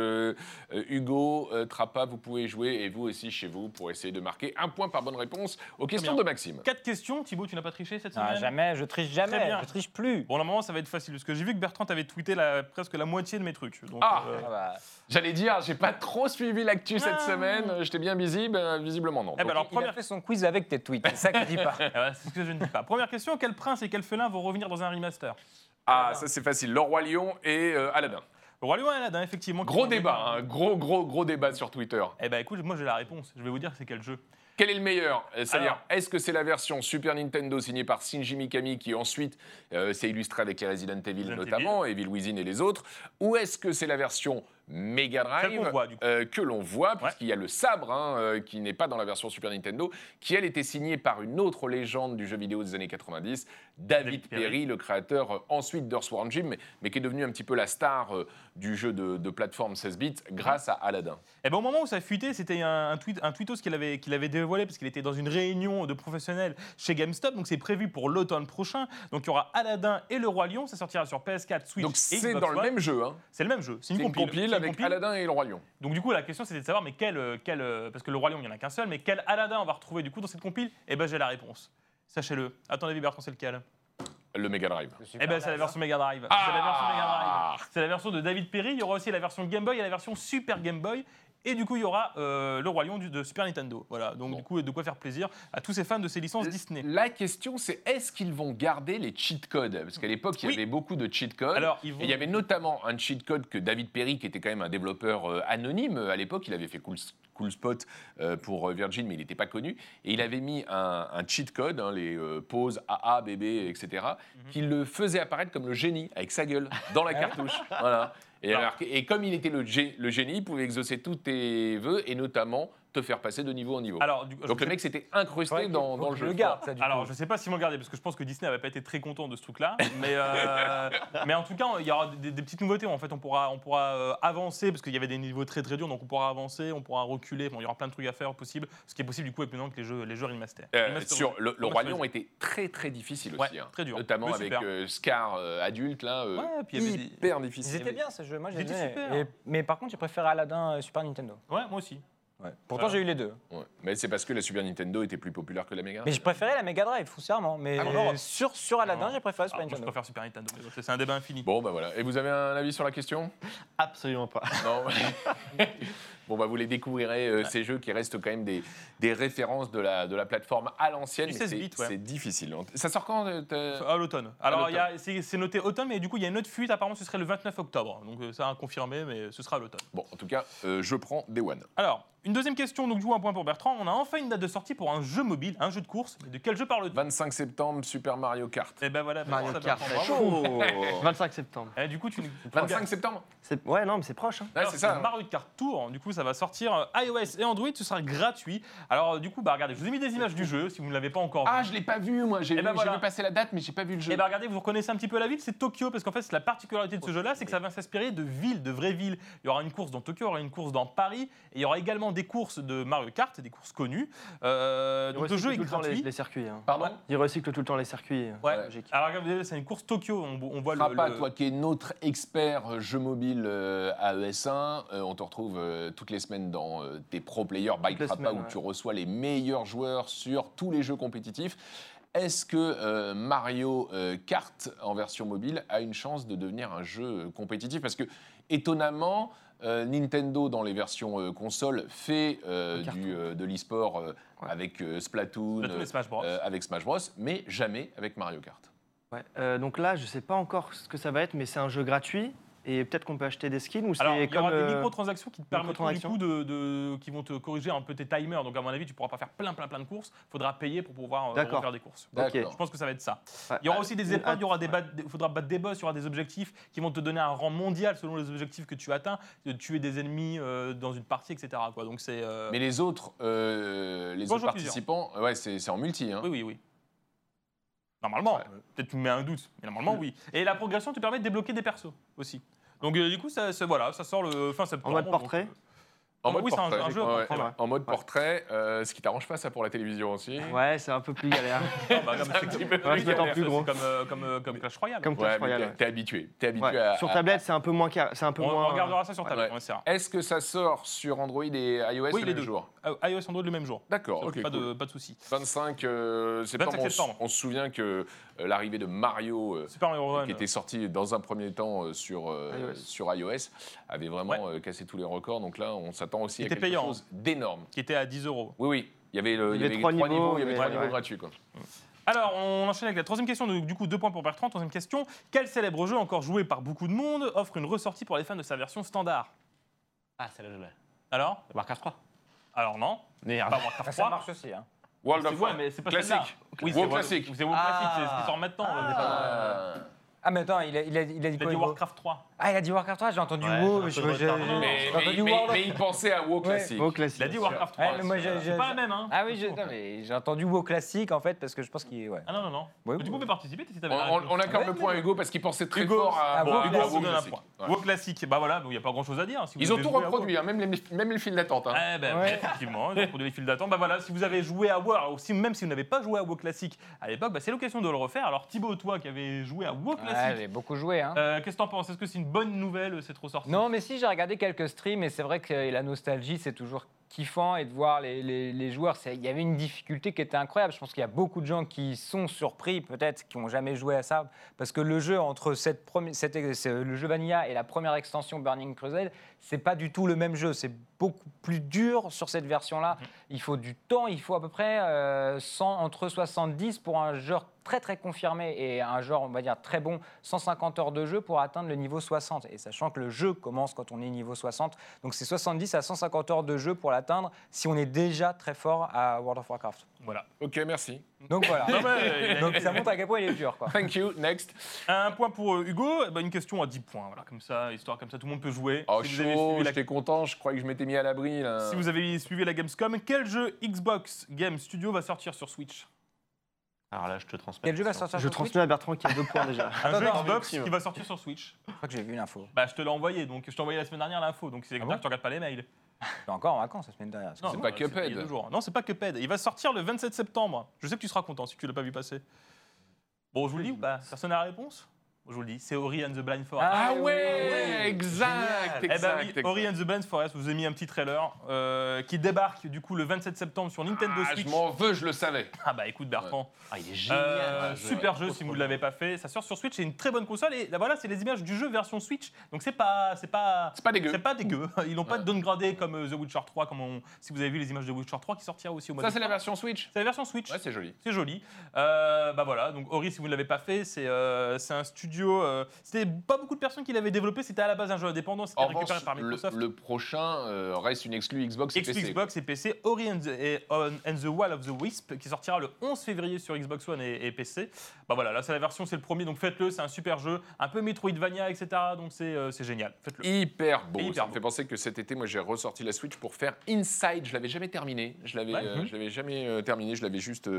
Hugo, Trappa, vous pouvez jouer et vous aussi chez vous pour essayer de marquer un point par bonne réponse aux questions de Maxime. Quatre questions. Thibaut, tu n'as pas triché cette Ah, semaine jamais, je triche Très jamais, bien. je triche plus. Bon, normalement, ça va être facile parce que j'ai vu que Bertrand avait tweeté la- presque la moitié de mes trucs. Donc, Ah euh, Ah bah, J'allais dire, j'ai pas trop suivi l'actu cette Ah. semaine, euh, j'étais bien busy, ben, visiblement non. Eh ben alors, il première a fait son quiz avec tes tweets, c'est ça qu'il dit pas. Ah ouais, c'est ce que je ne dis pas. Première question quel prince et quel félin vont revenir dans un remaster? Ah, ça c'est facile, Le Roi Lion et euh, Aladdin. Le Roi Lion et Aladdin, effectivement. Gros débat, hein, gros gros gros débat sur Twitter. Eh ben écoute, moi j'ai la réponse. Je vais vous dire c'est quel jeu. Quel est le meilleur? Euh, C'est-à-dire, est-ce que c'est la version Super Nintendo signée par Shinji Mikami qui ensuite euh, s'est illustrée avec les Resident Evil Resident notamment, Evil Within et les autres? Ou est-ce que c'est la version Mega Drive voit, euh, que l'on voit, puisqu'il y a le sabre hein, euh, qui n'est pas dans la version Super Nintendo, qui elle était signée par une autre légende du jeu vidéo des années 90, David, David Perry, le créateur euh, ensuite d'Earthworm Jim, mais, mais qui est devenu un petit peu la star du jeu de, de plateforme 16 bits grâce à Aladdin. Eh ben, au moment où ça a fuité, c'était un, un, tweet, un tweetos qu'il avait, avait dévoilé parce qu'il était dans une réunion de professionnels chez GameStop. Donc c'est prévu pour l'automne prochain. Donc il y aura Aladdin et le Roi Lion. Ça sortira sur PS4, Switch Donc et c'est Xbox dans le même jeu. Hein. C'est le même jeu. C'est C'est une une compile. C'est avec. Aladdin et le Roi Lion. Donc du coup la question c'était de savoir mais quel, euh, quel euh, parce que le Roi Lion il n'y en a qu'un seul, mais quel Aladdin on va retrouver du coup dans cette compile? Eh ben j'ai la réponse. Sachez-le. Avis Bertrand c'est lequel? Le Mega Drive. Eh ben c'est la version Mega Drive. Ah c'est la version Mega Drive. C'est la version de David Perry. Il y aura aussi la version Game Boy et la version Super Game Boy. Et du coup, il y aura euh, le Roi Lion du- de Super Nintendo. Voilà, donc Bon. du coup, de quoi faire plaisir à tous ces fans de ces licences Disney. La question, c'est est-ce qu'ils vont garder les cheat codes? Parce qu'à l'époque, il y Oui. avait beaucoup de cheat codes. Alors, ils vont- Et il y avait notamment un cheat code que David Perry, qui était quand même un développeur euh, anonyme euh, à l'époque, il avait fait Cool, Cool Spot euh, pour euh, Virgin, mais il n'était pas connu. Et il avait mis un, un cheat code, hein, les euh, poses AA, bébé, etc., Mhm. qui le faisait apparaître comme le génie, avec sa gueule, dans la cartouche. voilà. Et, Alors- alors- et comme il était le, gé- le génie, il pouvait exaucer tous tes vœux et notamment te faire passer de niveau en niveau. Alors, du- Donc le mec s'était incrusté Ouais, dans, le je jeu. le garde, ça, du Alors, coup. je sais pas s'ils vont le parce que je pense que Disney n'avait pas été très content de ce truc-là. Mais, euh, mais en tout cas, il y aura des, des petites nouveautés. En fait, on pourra, on pourra euh, avancer parce qu'il y avait des niveaux très très durs, donc on pourra avancer, on pourra reculer. Bon, il y aura plein de trucs à faire possible. Ce qui est possible du coup avec maintenant que les jeux, les jeux remaster. Euh, Remaster- sur le, le Roi. Lion était très très difficile Ouais, aussi, hein. très dur. notamment avec euh, Scar euh, adulte là, euh, Ouais, puis il y avait des- hyper Ils difficile. étaient bien ces jeux, moi j'ai bien. Mais par contre, j'ai préféré Aladdin Super Nintendo. Ouais, moi aussi. Pourtant, Voilà. j'ai eu les deux. Ouais. Mais c'est parce que la Super Nintendo était plus populaire que la Mega. Mais je préférais la Mega Drive, foncièrement. Mais Ah bon sur, sur Aladdin, Non. j'ai préféré Ah, Super moi, je Nintendo. préfère Super Nintendo. mais C'est un débat infini. Bon bah voilà. Et vous avez un avis sur la question? Absolument pas. Non. bon bah vous les découvrirez euh, ces jeux qui restent quand même des, des références de la de la plateforme à l'ancienne. Du mais 16 c'est- bits, ouais. C'est difficile. Ça sort quand euh, t'as- À l'automne. Alors, l'automne. il y a- c'est c'est noté automne, mais du coup, il y a une autre fuite. Apparemment, ce serait le 29 octobre. Donc, euh, ça a confirmé, mais ce sera à l'automne. Bon en tout cas euh, je prends Day One. Alors, une deuxième question, donc du coup, un point pour Bertrand. On a enfin une date de sortie pour un jeu mobile, un jeu de course. Mais de quel jeu parle-t-on 25 septembre Super Mario Kart. Eh ben voilà, Mario ça, Kart, Bertrand, c'est bravo. chaud 25 septembre. Eh, du coup, tu nous. 25 septembre. C'est- Ouais, non, mais c'est proche. hein. Ouais, Alors, c'est ça. hein. Mario Kart Tour, du coup, ça va sortir euh, iOS et Android, ce sera gratuit. Alors, euh, du coup, bah, regardez, je vous ai mis des images du jeu, si vous ne l'avez pas encore vu. Ah je l'ai pas vu moi. J'ai Eh vu, ben j'ai voilà. vu passer la date mais j'ai pas vu le jeu. Et bah regardez, vous reconnaissez un petit peu la ville, c'est Tokyo, parce qu'en fait, c'est la particularité de ce jeu-là, c'est que ça va s'inspirer de villes, de vraies villes. Il y aura une course dans Tokyo, il y aura une course dans Paris, et il y aura également des courses de Mario Kart, des courses connues. Euh, donc le jeu est tout le temps les, circuits. hein. Pardon. Ils recyclent tout le temps les circuits. Ouais. Logique. Alors regardez, c'est une course Tokyo, on, on voit le, Frappa, le- toi qui es notre expert euh, jeu mobile euh, à ES1, euh, on te retrouve toutes les semaines dans tes pro players by Frappa semaines, où ouais. tu reçois les meilleurs joueurs sur tous les jeux compétitifs. Est-ce que euh, Mario euh, Kart en version mobile a une chance de devenir un jeu compétitif? Parce que étonnamment, euh, Nintendo dans les versions euh, console fait euh, du, euh, de l'e-sport euh, Ouais. avec euh, Splatoon, Splatoon et Smash Bros. euh, avec Smash Bros, mais jamais avec Mario Kart. Ouais. Euh, donc là, je sais pas encore ce que ça va être, mais c'est un jeu gratuit. Et peut-être qu'on peut acheter des skins ou Alors, c'est il y aura comme. des euh, microtransactions qui te permettront du coup de, de- qui vont te corriger un peu tes timers. Donc à mon avis, tu pourras pas faire plein plein plein de courses. Il faudra payer pour pouvoir euh, refaire des courses. Je pense que ça va être ça. ouais. Il y aura aussi des épreuves, il y aura des ouais. bat- il faudra battre des boss, il y aura des objectifs qui vont te donner un rang mondial selon les objectifs que tu atteins, de tuer des ennemis euh, dans une partie, etc. Quoi. Donc c'est. euh, Mais les autres, euh, les autres participants, ouais, c'est c'est en multi. Hein. Oui, oui, oui. Normalement, Ouais. peut-être tu me mets un doute, mais normalement oui. Et la progression te permet de débloquer des persos aussi. Donc euh, du coup, ça, ça- voilà, ça sort le fin septembre. En mode donc, portrait euh, En mode oui, c'est un- portrait. un jeu à Ouais, portrait, ouais. En mode portrait, euh, ce qui t'arrange pas ça pour la télévision aussi. Ouais, c'est un peu plus galère. Ah, bah, comme C'est un petit peu plus galère, gros. Comme, euh, comme, euh, comme Clash Royale. Comme Ouais, Clash Royale. t'es- habitué. T'es habitué Ouais. à. Sur à- tablette, c'est un peu moins car- c'est un peu on, moins. on regardera ça sur tablette, Ouais. on essaiera. Est-ce que ça sort sur Android et iOS Oui, le les même deux. jour? Euh, iOS Android le même jour. D'accord, Ça, ok. pas, cool. de, pas de souci. 25 euh, septembre, 25 on se souvient que euh, l'arrivée de Mario, euh, qui était sorti dans un premier temps euh, sur, euh, iOS. Avait vraiment euh, cassé tous les records. Donc là, on s'attend aussi à quelque payant, chose d'énorme. qui était à 10 euros. Oui, oui. Il y avait, le, Il y avait trois niveaux, il y avait mais- trois ouais, niveaux ouais. gratuits. Quoi. Alors, on enchaîne avec la troisième question. Donc, du coup, deux points pour Bertrand. Troisième question. Quel célèbre jeu encore joué par beaucoup de monde offre une ressortie pour les fans de sa version standard? Ah, c'est là, je l'ai. Alors? Warcraft 3. Alors non. Pas Warcraft Ça 3. marche aussi. Hein. World of ouais, mais c'est pas Classique. Oui, c'est classique. C'est WoW classique, c'est ce qui sort maintenant. On Ah. Mais attends, il a, il a, il a dit Il a quoi dit WoW Warcraft 3. Ah, il a dit Warcraft 3, j'ai entendu Ouais, WoW. j'ai je- retard. Mais, j'ai mais- entendu mais- World of- mais il pensait à WoW classique. Au classique. Il a dit Warcraft 3. Ouais, mais moi, j'ai- c'est j'ai- pas la même, hein Ah oui, j'ai non, mais j'ai entendu WoW classique en fait parce que je pense qu'il est. Ouais. Ah non, non, non. Ouais, Mais tu ouais. pouvais participer si On, t'avais la on, réponse. on accorde Ouais, le point à Hugo parce qu'il pensait très Hugo, fort à, ah, bon, WoW à Hugo, classique. on vous donne un classique. point. Ouais. WoW classique, bah voilà, il n'y a pas grand chose à dire. Si vous Ils ont avez tout joué à reproduit, hein, même, les, même les files d'attente. hein. Eh ben, Ouais. effectivement, ils ont reproduit les files d'attente. Bah voilà, si vous avez joué à WoW, si- même si vous n'avez pas joué à WoW classique à l'époque, bah c'est l'occasion de le refaire. Alors Thibaut, toi qui avais joué à WoW Ouais, j'ai beaucoup joué. Hein. euh, qu'est-ce que t'en penses? Est-ce que c'est une bonne nouvelle, c'est trop sorti Non, mais si, j'ai regardé quelques streams et c'est vrai que la nostalgie, c'est toujours kiffant et de voir les, les- les joueurs. Il y avait une difficulté qui était incroyable. Je pense qu'il y a beaucoup de gens qui sont surpris, peut-être, qui n'ont jamais joué à ça, parce que le jeu entre cette première, cette- le jeu Vanilla et la première extension Burning Crusade, c'est pas du tout le même jeu. C'est beaucoup plus dur sur cette version-là. Il faut du temps. Il faut à peu près euh, 100, entre 70 pour un joueur très très confirmé et un joueur, on va dire, très bon, 150 heures de jeu pour atteindre le niveau 60. Et sachant que le jeu commence quand on est niveau 60, donc c'est 70 à 150 heures de jeu pour l'atteindre si on est déjà très fort à World of Warcraft. Voilà. Ok, merci. Donc voilà. Non, mais, il a- donc ça montre à quel point il est dur. Quoi. Thank you. Next. Un point pour euh, Hugo, eh ben, une question à 10 points. Voilà, comme ça, histoire comme ça, tout le monde peut jouer. Oh, si, chaud, la, j'étais content, je croyais que je m'étais mis à l'abri. là. si vous avez suivi la Gamescom, quel jeu Xbox Game Studio va sortir sur Switch? Alors là, je te transmets. Quel jeu va sortir Je sur Switch transmets à Bertrand qui a deux points déjà. Un jeu Xbox qui va sortir sur Switch. Je crois que j'ai vu l'info. Bah, je te l'ai envoyé, donc je t'ai envoyé la semaine dernière l'info, donc c'est Ah exact bon que tu regardes pas les mails. Encore en vacances la semaine dernière. Non, C'est pas Cuphead. il y a deux jours. Non, c'est pas Cuphead. Il va sortir le 27 septembre. Je sais que tu seras content si tu l'as pas vu passer. Bon, je vous le dis ou pas? Personne n'a la réponse? Je vous le dis, c'est Ori and the Blind Forest. Ah oui, ouais, oui. exact, Eh ben exact. oui, exact. Ori and the Blind Forest, je vous ai mis un petit trailer euh, qui débarque du coup le 27 septembre sur Nintendo Ah, Switch. je m'en veux, je le savais. Ah bah écoute Bertrand, Ah, il est génial. Euh, jeu. super jeu si vous ne l'avez pas fait. Ça sort sur Switch, c'est une très bonne console et là voilà, c'est les images du jeu version Switch. Donc c'est pas c'est pas C'est pas dégueu. c'est pas dégueu. Ils n'ont pas Ouais. downgradé comme euh, The Witcher 3 comme on- si vous avez vu les images de The Witcher 3 qui sortira aussi au mois Ça, de c'est la version Switch C'est la version Switch. Ouais, c'est joli. C'est joli. Euh, bah voilà, donc Ori, si vous ne l'avez pas fait, c'est euh, c'est un studio. Euh, c'était pas beaucoup de personnes qui l'avaient développé. C'était à la base un jeu indépendant. C'était En récupéré revanche, par le, Microsoft. le prochain euh, reste une exclue Xbox et PC. Xbox et PC, Ori and the, et- on- and the Wall of the Wisp, qui sortira le 11 février sur Xbox One et, et PC. Bah voilà, là c'est la version, c'est le premier, donc faites-le, c'est un super jeu, un peu Metroidvania, etc. Donc c'est euh, génial, faites-le. Hyper beau. Hyper ça me fait penser que cet été, moi, j'ai ressorti la Switch pour faire Inside. Je l'avais jamais terminé. Je l'avais, Ouais. euh, je l'avais jamais terminé. Je l'avais juste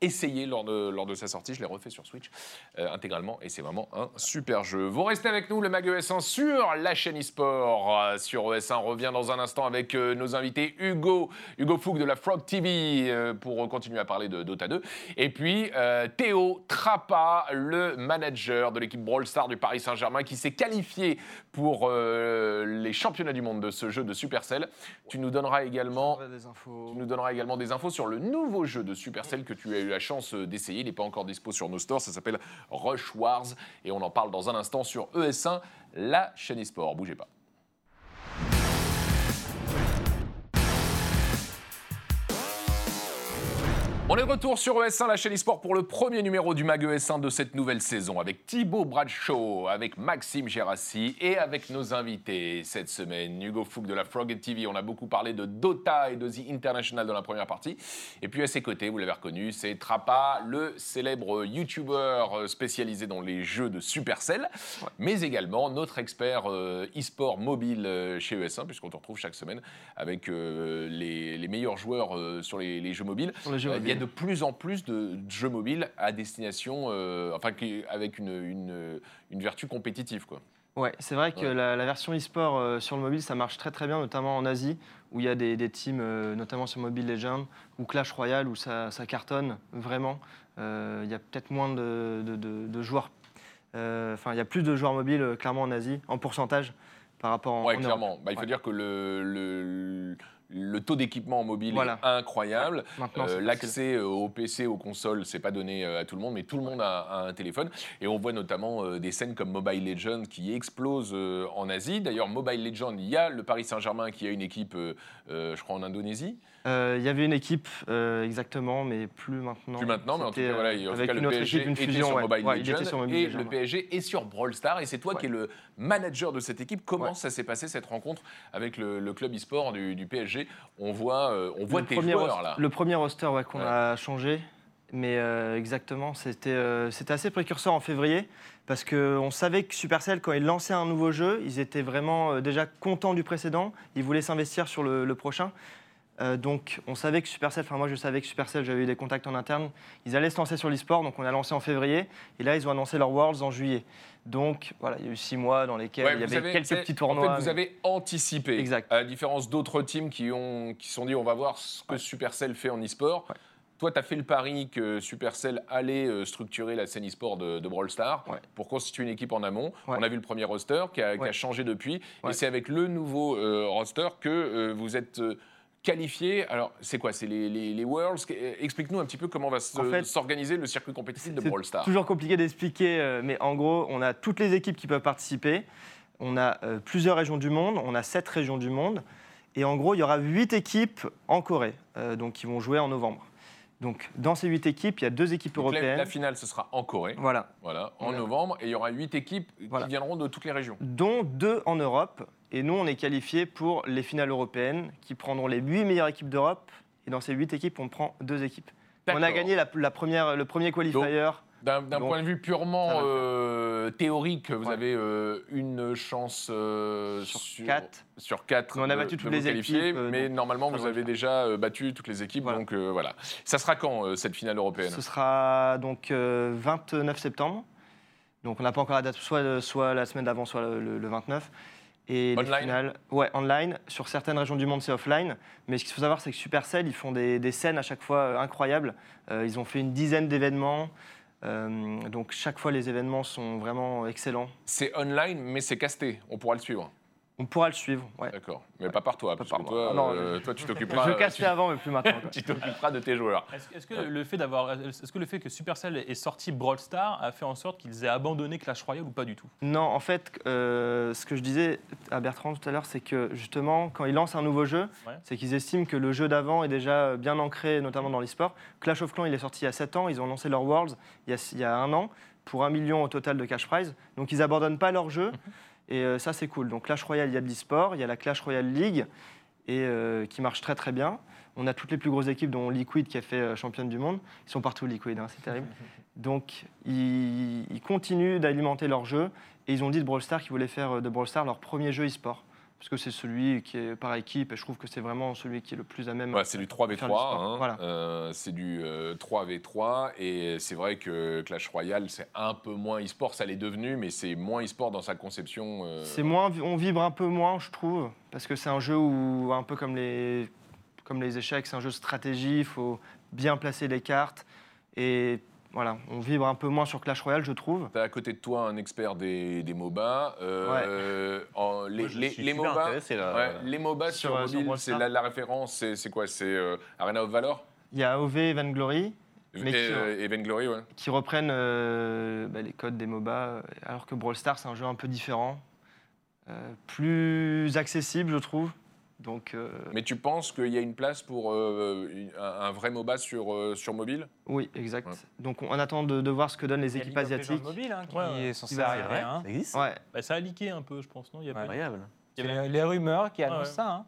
essayé lors de, lors de sa sortie. Je l'ai refait sur Switch intégralement et c'est vraiment un super jeu. Vous restez avec nous, le Mag ES1 sur la chaîne eSport. Euh, sur ES1, on revient dans un instant avec euh, nos invités Hugo, Hugo Foug de la Frog TV euh, pour continuer à parler de Dota 2. Et puis euh, Théo Trappa, le manager de l'équipe Brawl Stars du Paris Saint-Germain qui s'est qualifié pour euh, les championnats du monde de ce jeu de Supercell. Tu nous donneras également Des infos. tu nous donneras également des infos sur le nouveau jeu de Supercell que tu as eu la chance d'essayer. Il n'est pas encore dispo sur nos stores. Ça s'appelle Rush Wars. Et on en parle dans un instant sur ES1, la chaîne eSport. Bougez pas. On est de retour sur ES1, la chaîne eSport, pour le premier numéro du MAG ES1 de cette nouvelle saison, avec Thibaut Bradshaw, avec Maxime Gérassi et avec nos invités cette semaine. Hugo Fouk de la Frog TV, on a beaucoup parlé de Dota et de The International dans la première partie. Et puis à ses côtés, vous l'avez reconnu, c'est Trappa, le célèbre YouTuber spécialisé dans les jeux de Supercell, mais également notre expert euh, e-sport mobile euh, chez ES1, puisqu'on te retrouve chaque semaine avec euh, les, les meilleurs joueurs euh, sur les, les jeux mobiles. Sur les jeux Euh, Il y a mobiles. de plus en plus de jeux mobiles à destination, euh, enfin, avec une, une, une vertu compétitive. Quoi. Ouais, c'est vrai que Ouais. la, la version e-sport euh, sur le mobile, ça marche très très bien, notamment en Asie, où il y a des, des teams, euh, notamment sur Mobile Legends ou Clash Royale, où ça, ça cartonne vraiment. Il y a peut-être moins de, de- de- de joueurs, enfin il y a plus de joueurs mobiles clairement en Asie, en pourcentage, par rapport en, Ouais, en clairement. Bah, il faut Ouais. dire que le, le, le taux d'équipement en mobile Voilà. est incroyable. Euh. L'accès euh, au PC, aux consoles, c'est pas donné euh, à tout le monde, mais tout le monde a, a un téléphone. Et on voit notamment euh, des scènes comme Mobile Legends qui explosent euh, en Asie. D'ailleurs, Mobile Legends, il y a le Paris Saint-Germain qui a une équipe, je crois, en Indonésie. Euh, Il y avait une équipe, euh, exactement, mais plus maintenant. Plus maintenant, mais en tout cas, euh, voilà, en tout avec cas, une le PSG équipe, était fusion. sur. Mobile Ouais, il Legends était sur Mobile et Legends, le. PSG est sur Brawl Stars. Et c'est toi qui es le manager de cette équipe. Comment ça s'est passé cette rencontre avec le, le club e-sport du, du PSG On voit, euh, on voit le tes joueurs roster- là. Le premier roster ouais, qu'on a changé, mais euh, exactement, c'était euh, assez précurseur en février, parce qu'on savait que Supercell, quand ils lançaient un nouveau jeu, ils étaient vraiment euh, déjà contents du précédent, ils voulaient s'investir sur le, le prochain. Euh, donc on savait que Supercell, enfin moi je savais que Supercell, j'avais eu des contacts en interne, ils allaient se lancer sur l'e-sport, donc on a lancé en février, et là ils ont annoncé leur Worlds en juillet. Donc voilà, il y a eu six mois dans lesquels Ouais, il y avait avez- quelques c'est- petits En tournois. fait, vous mais- avez anticipé. Exact. À la différence d'autres teams qui ont qui se sont dit on va voir ce que Supercell fait en e-sport. Ouais. Toi, tu as fait le pari que Supercell allait euh, structurer la scène e-sport de, de Brawl Stars Ouais. pour constituer une équipe en amont. Ouais. On a vu le premier roster qui a, qui a Ouais. changé depuis. Et c'est avec le nouveau euh, roster que euh, vous êtes euh, qualifiés. Alors, c'est quoi? C'est les, les, les Worlds? Explique-nous un petit peu comment va se- En fait, s'organiser le circuit compétitif de C'est Brawl Stars. toujours compliqué d'expliquer, euh, mais en gros, on a toutes les équipes qui peuvent participer. On a euh, plusieurs régions du monde, on a sept régions du monde. Et en gros, il y aura huit équipes en Corée, euh, donc qui vont jouer en novembre. Donc, dans ces huit équipes, il y a deux équipes Donc, la, européennes. la finale, ce sera en Corée, Voilà. voilà, en Voilà. novembre, et il y aura huit équipes Voilà. qui viendront de toutes les régions. dont deux en Europe. Et nous, on est qualifiés pour les finales européennes qui prendront les huit meilleures équipes d'Europe. Et dans ces huit équipes, on prend deux équipes. On a gagné la, la première, le premier qualifier. D'un point de vue purement euh, théorique, vous Ouais. avez euh, une chance euh, Sur quatre. sur quatre on a de- battu de toutes vous les qualifier, équipes, mais normalement ça vous avez faire. déjà battu toutes les équipes, Voilà. donc voilà. Ça sera quand cette finale européenne? Ce sera donc euh, 29 septembre. Donc on n'a pas encore la date, soit, soit la semaine d'avant, soit le, le- le 29. Et les Online finales, ouais, online. Sur certaines régions du monde, c'est offline. Mais ce qu'il faut savoir, c'est que Supercell, ils font des, des scènes à chaque fois euh, incroyables. Euh, ils ont fait une dizaine d'événements. Euh, donc chaque fois, les événements sont vraiment excellents. C'est online, mais c'est casté. On pourra le suivre. On pourra le suivre. Ouais. D'accord. Mais pas par toi, Pas parce par que moi. toi, Ah non, euh, toi, tu t'occuperas. Je euh, cassais tu- avant, mais plus maintenant. tu t'occuperas de tes joueurs. Est-ce que le fait d'avoir, est-ce que le fait que Supercell ait sorti Brawl Stars a fait en sorte qu'ils aient abandonné Clash Royale ou pas du tout? Non, en fait, euh, ce que je disais à Bertrand tout à l'heure, c'est que justement, quand ils lancent un nouveau jeu, Ouais. c'est qu'ils estiment que le jeu d'avant est déjà bien ancré, notamment dans l'e-sport. Clash of Clans, il est sorti il y a 7 ans, ils ont lancé leur Worlds il y a, il y a un an, pour un million au total de cash prize. Donc ils abandonnent pas leur jeu, et euh, ça c'est cool. Donc Clash Royale, il y a de l'e-sport, il y a la Clash Royale League, et, euh, qui marche très très bien. On a toutes les plus grosses équipes, dont Liquid qui a fait euh, championne du monde. Ils sont partout Liquid, hein, c'est terrible. Donc ils, ils continuent d'alimenter leur jeu. Et ils ont dit de Brawl Stars qu'ils voulaient faire de Brawl Stars leur premier jeu e-sport. Parce que c'est celui qui est par équipe et je trouve que c'est vraiment celui qui est le plus à même. C'est du 3v3, Faire du sport, hein. voilà. Euh, c'est du euh, 3v3 et c'est vrai que Clash Royale c'est un peu moins e-sport, ça l'est devenu, mais c'est moins e-sport dans sa conception. euh, C'est moins, on vibre un peu moins, je trouve, parce que c'est un jeu où, un peu comme les, comme les échecs, c'est un jeu de stratégie, il faut bien placer les cartes. Et voilà, on vibre un peu moins sur Clash Royale, je trouve. T'as à côté de toi un expert des, des MOBA. euh, en- les, Moi, je les, suis les super MOBA, intéressé, là. ouais, les MOBA sur, Sur, euh, mobile, c'est la, la référence, c'est quoi? C'est euh, Arena of Valor? Il y a OV Vainglory Mais et, qui- euh, et Vainglory, ouais. qui reprennent euh, bah, les codes des MOBA, alors que Brawl Stars, c'est un jeu un peu différent, euh, plus accessible, je trouve. Donc, euh, Mais tu penses qu'il y a une place pour euh, un, vrai MOBA sur, euh, sur mobile? Oui, exact. Ouais. Donc, on attend de, de voir ce que donnent les Il y a équipes asiatiques. mobile hein, qui Ouais, est censé arriver. hein. Ça existe Ouais, Bah, Ça a leaké un peu, je pense, non? Il y a pas- Incroyable. il C'est y avait- les, les rumeurs qui annoncent ouais. ça. hein.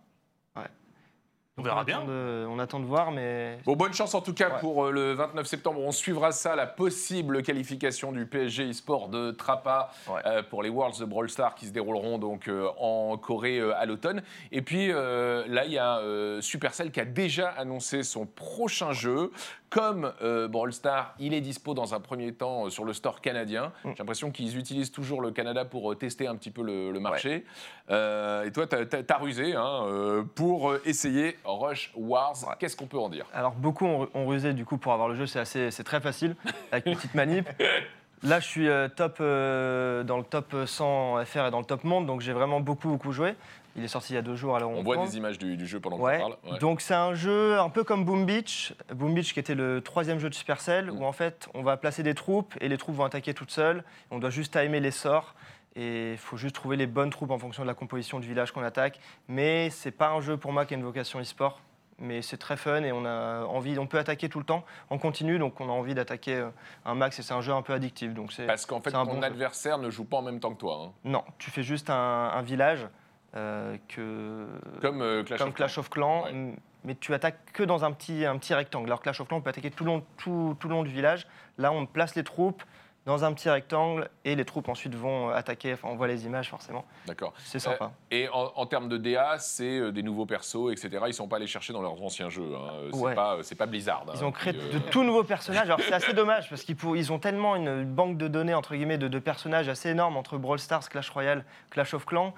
On verra attend bien. de- on attend de voir, mais Bon, bonne chance en tout cas Ouais. pour euh, le 29 septembre. On suivra ça, la possible qualification du PSG e-sport de Trappa Ouais. euh, pour les Worlds de Brawl Stars qui se dérouleront donc euh, en Corée euh, à l'automne. Et puis euh, là, il y a euh, Supercell qui a déjà annoncé son prochain jeu. Comme euh, Brawl Stars, il est dispo dans un premier temps euh, sur le store canadien. Mm. J'ai l'impression qu'ils utilisent toujours le Canada pour euh, tester un petit peu le, le marché. Euh, et toi, tu as, rusé hein, pour essayer Rush Wars. Ouais. Qu'est-ce qu'on peut en dire? Alors beaucoup ont, ont rusé du coup pour avoir le jeu, c'est assez, c'est très facile avec une petite manip. Là, je suis top dans le top 100 FR et dans le top monde, donc j'ai vraiment beaucoup beaucoup joué. Il est sorti il y a deux jours, alors On voit des images du, du jeu pendant Ouais. qu'on parle. Ouais. Donc c'est un jeu un peu comme Boom Beach, Boom Beach qui était le troisième jeu de Supercell, Mm. où en fait on va placer des troupes et les troupes vont attaquer toutes seules. On doit juste timer les sorts et il faut juste trouver les bonnes troupes en fonction de la composition du village qu'on attaque. Mais c'est pas un jeu pour moi qui a une vocation e-sport, mais c'est très fun et on a envie, on peut attaquer tout le temps en continu, donc on a envie d'attaquer euh, un max et c'est un jeu un peu addictif. Donc c'est Parce qu'en fait, ton bon jeu. adversaire ne joue pas en même temps que toi. hein. non, tu fais juste un, un village euh, que Comme euh, Clash comme of Clash of Clans, Ouais. mais tu attaques que dans un petit, un petit rectangle. Alors Clash of Clans, on peut attaquer tout le, long, tout, tout le long du village. Là, on place les troupes dans un petit rectangle et les troupes ensuite vont attaquer. Enfin, on voit les images forcément. D'accord. C'est sympa. Et en, en termes de DA, c'est euh, des nouveaux persos, etc. Ils sont pas allés chercher dans leurs anciens jeux. hein. C'est Ouais. pas, Blizzard. Ils hein, ont créé qui, de euh, tout nouveaux personnages. Alors c'est assez dommage parce qu'ils ils ont tellement une banque de données entre guillemets de, de personnages assez énorme entre Brawl Stars, Clash Royale, Clash of Clans.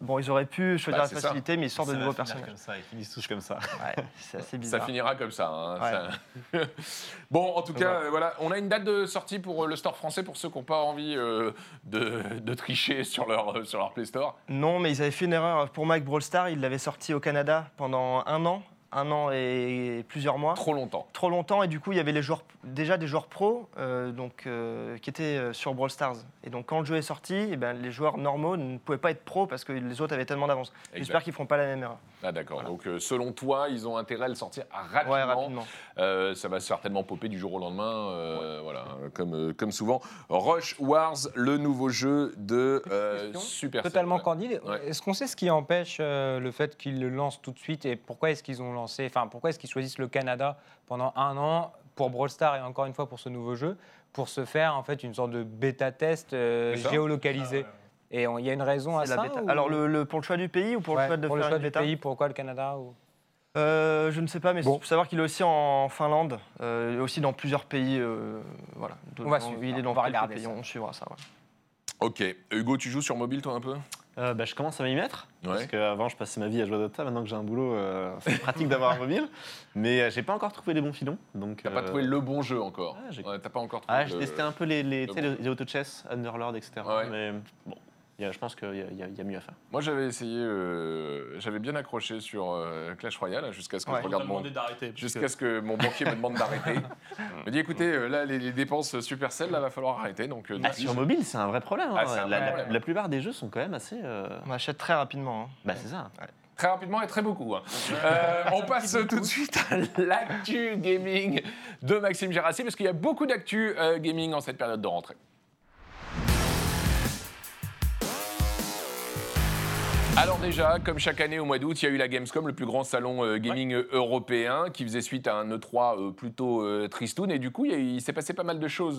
Bon, ils auraient pu choisir Bah, la ça. facilité, mais ils sortent de Ça nouveaux personnages. comme ça, ils finissent tous comme ça. Ouais, c'est assez Ça bizarre. finira comme ça. hein, Ouais. ça- bon, en tout cas, Ouais. euh, voilà, on a une date de sortie pour euh, le store français pour ceux qui n'ont pas envie euh, de, de tricher sur leur, euh, sur leur Play Store. Non, mais ils avaient fait une erreur pour Mike Brawl Star. Ils l'avaient sorti au Canada pendant un an, un an et plusieurs mois. Trop longtemps. Trop longtemps et du coup il y avait les joueurs, déjà des joueurs pros euh, donc, euh, qui étaient euh, sur Brawl Stars. Et donc quand le jeu est sorti, eh ben, les joueurs normaux ne pouvaient pas être pros parce que les autres avaient tellement d'avance. J'espère qu'ils ne feront pas la même erreur. Ah d'accord. Donc euh, selon toi, ils ont intérêt à le sortir rapidement. Ouais, rapidement. Euh, ça va certainement popper du jour au lendemain, euh, voilà, comme, comme souvent. Rush Wars, le nouveau jeu de euh. Super. Totalement candide. Ouais. Est-ce qu'on sait ce qui empêche euh, le fait qu'ils le lancent tout de suite et pourquoi est-ce qu'ils ont lancé, enfin pourquoi est-ce qu'ils choisissent le Canada pendant un an pour Brawl Stars et encore une fois pour ce nouveau jeu pour se faire en fait une sorte de bêta test euh, géolocalisé? Et il y a une raison à ça ou- Alors le, le- pour le choix du pays ou pour Ouais, le choix de pour faire le choix une du bêta pays, pourquoi le Canada ou... Euh, Je ne sais pas, mais Bon. il faut savoir qu'il est aussi en Finlande, euh, et aussi dans plusieurs pays. euh, voilà. On va suivre, il est on dans va quelques regarder pays, ça. on suivra ça. ouais. Ok. Hugo, tu joues sur mobile toi un peu? Euh, bah, je commence à m'y mettre. Ouais. Parce qu'avant, je passais ma vie à jouer à Dota. Maintenant que j'ai un boulot, euh, c'est pratique d'avoir un mobile. Mais euh, j'ai pas encore trouvé les bons filons. Donc, T'as pas trouvé le bon jeu encore. Ah, j'ai- Ouais, T'as pas encore trouvé. Ah, j'ai le- testé un peu les, les, le les auto-chess, Underlord, etc. Ouais. Mais bon, y a- je pense qu'il y, a- y y mieux à faire. Moi, j'avais essayé, euh, j'avais bien accroché sur euh, Clash Royale jusqu'à ce que Ouais. je On t'a regarde mon, jusqu'à que- ce que mon banquier me demande d'arrêter. Il me dit écoutez, euh, là, les, les dépenses Supercell, là, va falloir arrêter. Donc, euh, Ah, sur je- mobile, c'est un vrai problème. hein. Ah, c'est un la, vrai la- problème. la plupart des jeux sont quand même assez. euh, On achète très rapidement. hein. Bah, c'est ça. très rapidement et très beaucoup. hein. Euh, on passe tout de suite à l'actu gaming de Maxime Gérassi, parce qu'il y a beaucoup d'actu euh, gaming en cette période de rentrée. Alors déjà, comme chaque année au mois d'août, il y a eu la Gamescom, le plus grand salon euh, gaming euh, européen, qui faisait suite à un E3 euh, plutôt euh, tristoun. Et du coup, il, s'est passé pas mal de choses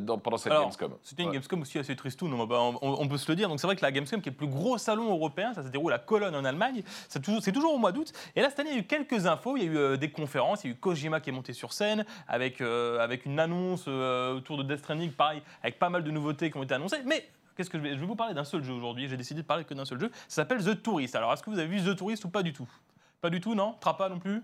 dans- pendant cette Alors, Gamescom. C'était une Ouais. Gamescom aussi assez tristoun, on, on- on peut se le dire. Donc c'est vrai que la Gamescom, qui est le plus gros salon européen, ça se déroule à Cologne en Allemagne, c'est toujours, au mois d'août. Et là, cette année, il y a eu quelques infos, il y a eu des conférences, il y a eu Kojima qui est monté sur scène avec, avec une annonce autour de Death Stranding, pareil, avec pas mal de nouveautés qui ont été annoncées. Mais qu'est-ce que je vais, je vais vous parler d'un seul jeu aujourd'hui, j'ai décidé de parler que d'un seul jeu, ça s'appelle The Tourist. Alors est-ce que vous avez vu The Tourist ou pas du tout? Pas du tout, non? Trappa non plus?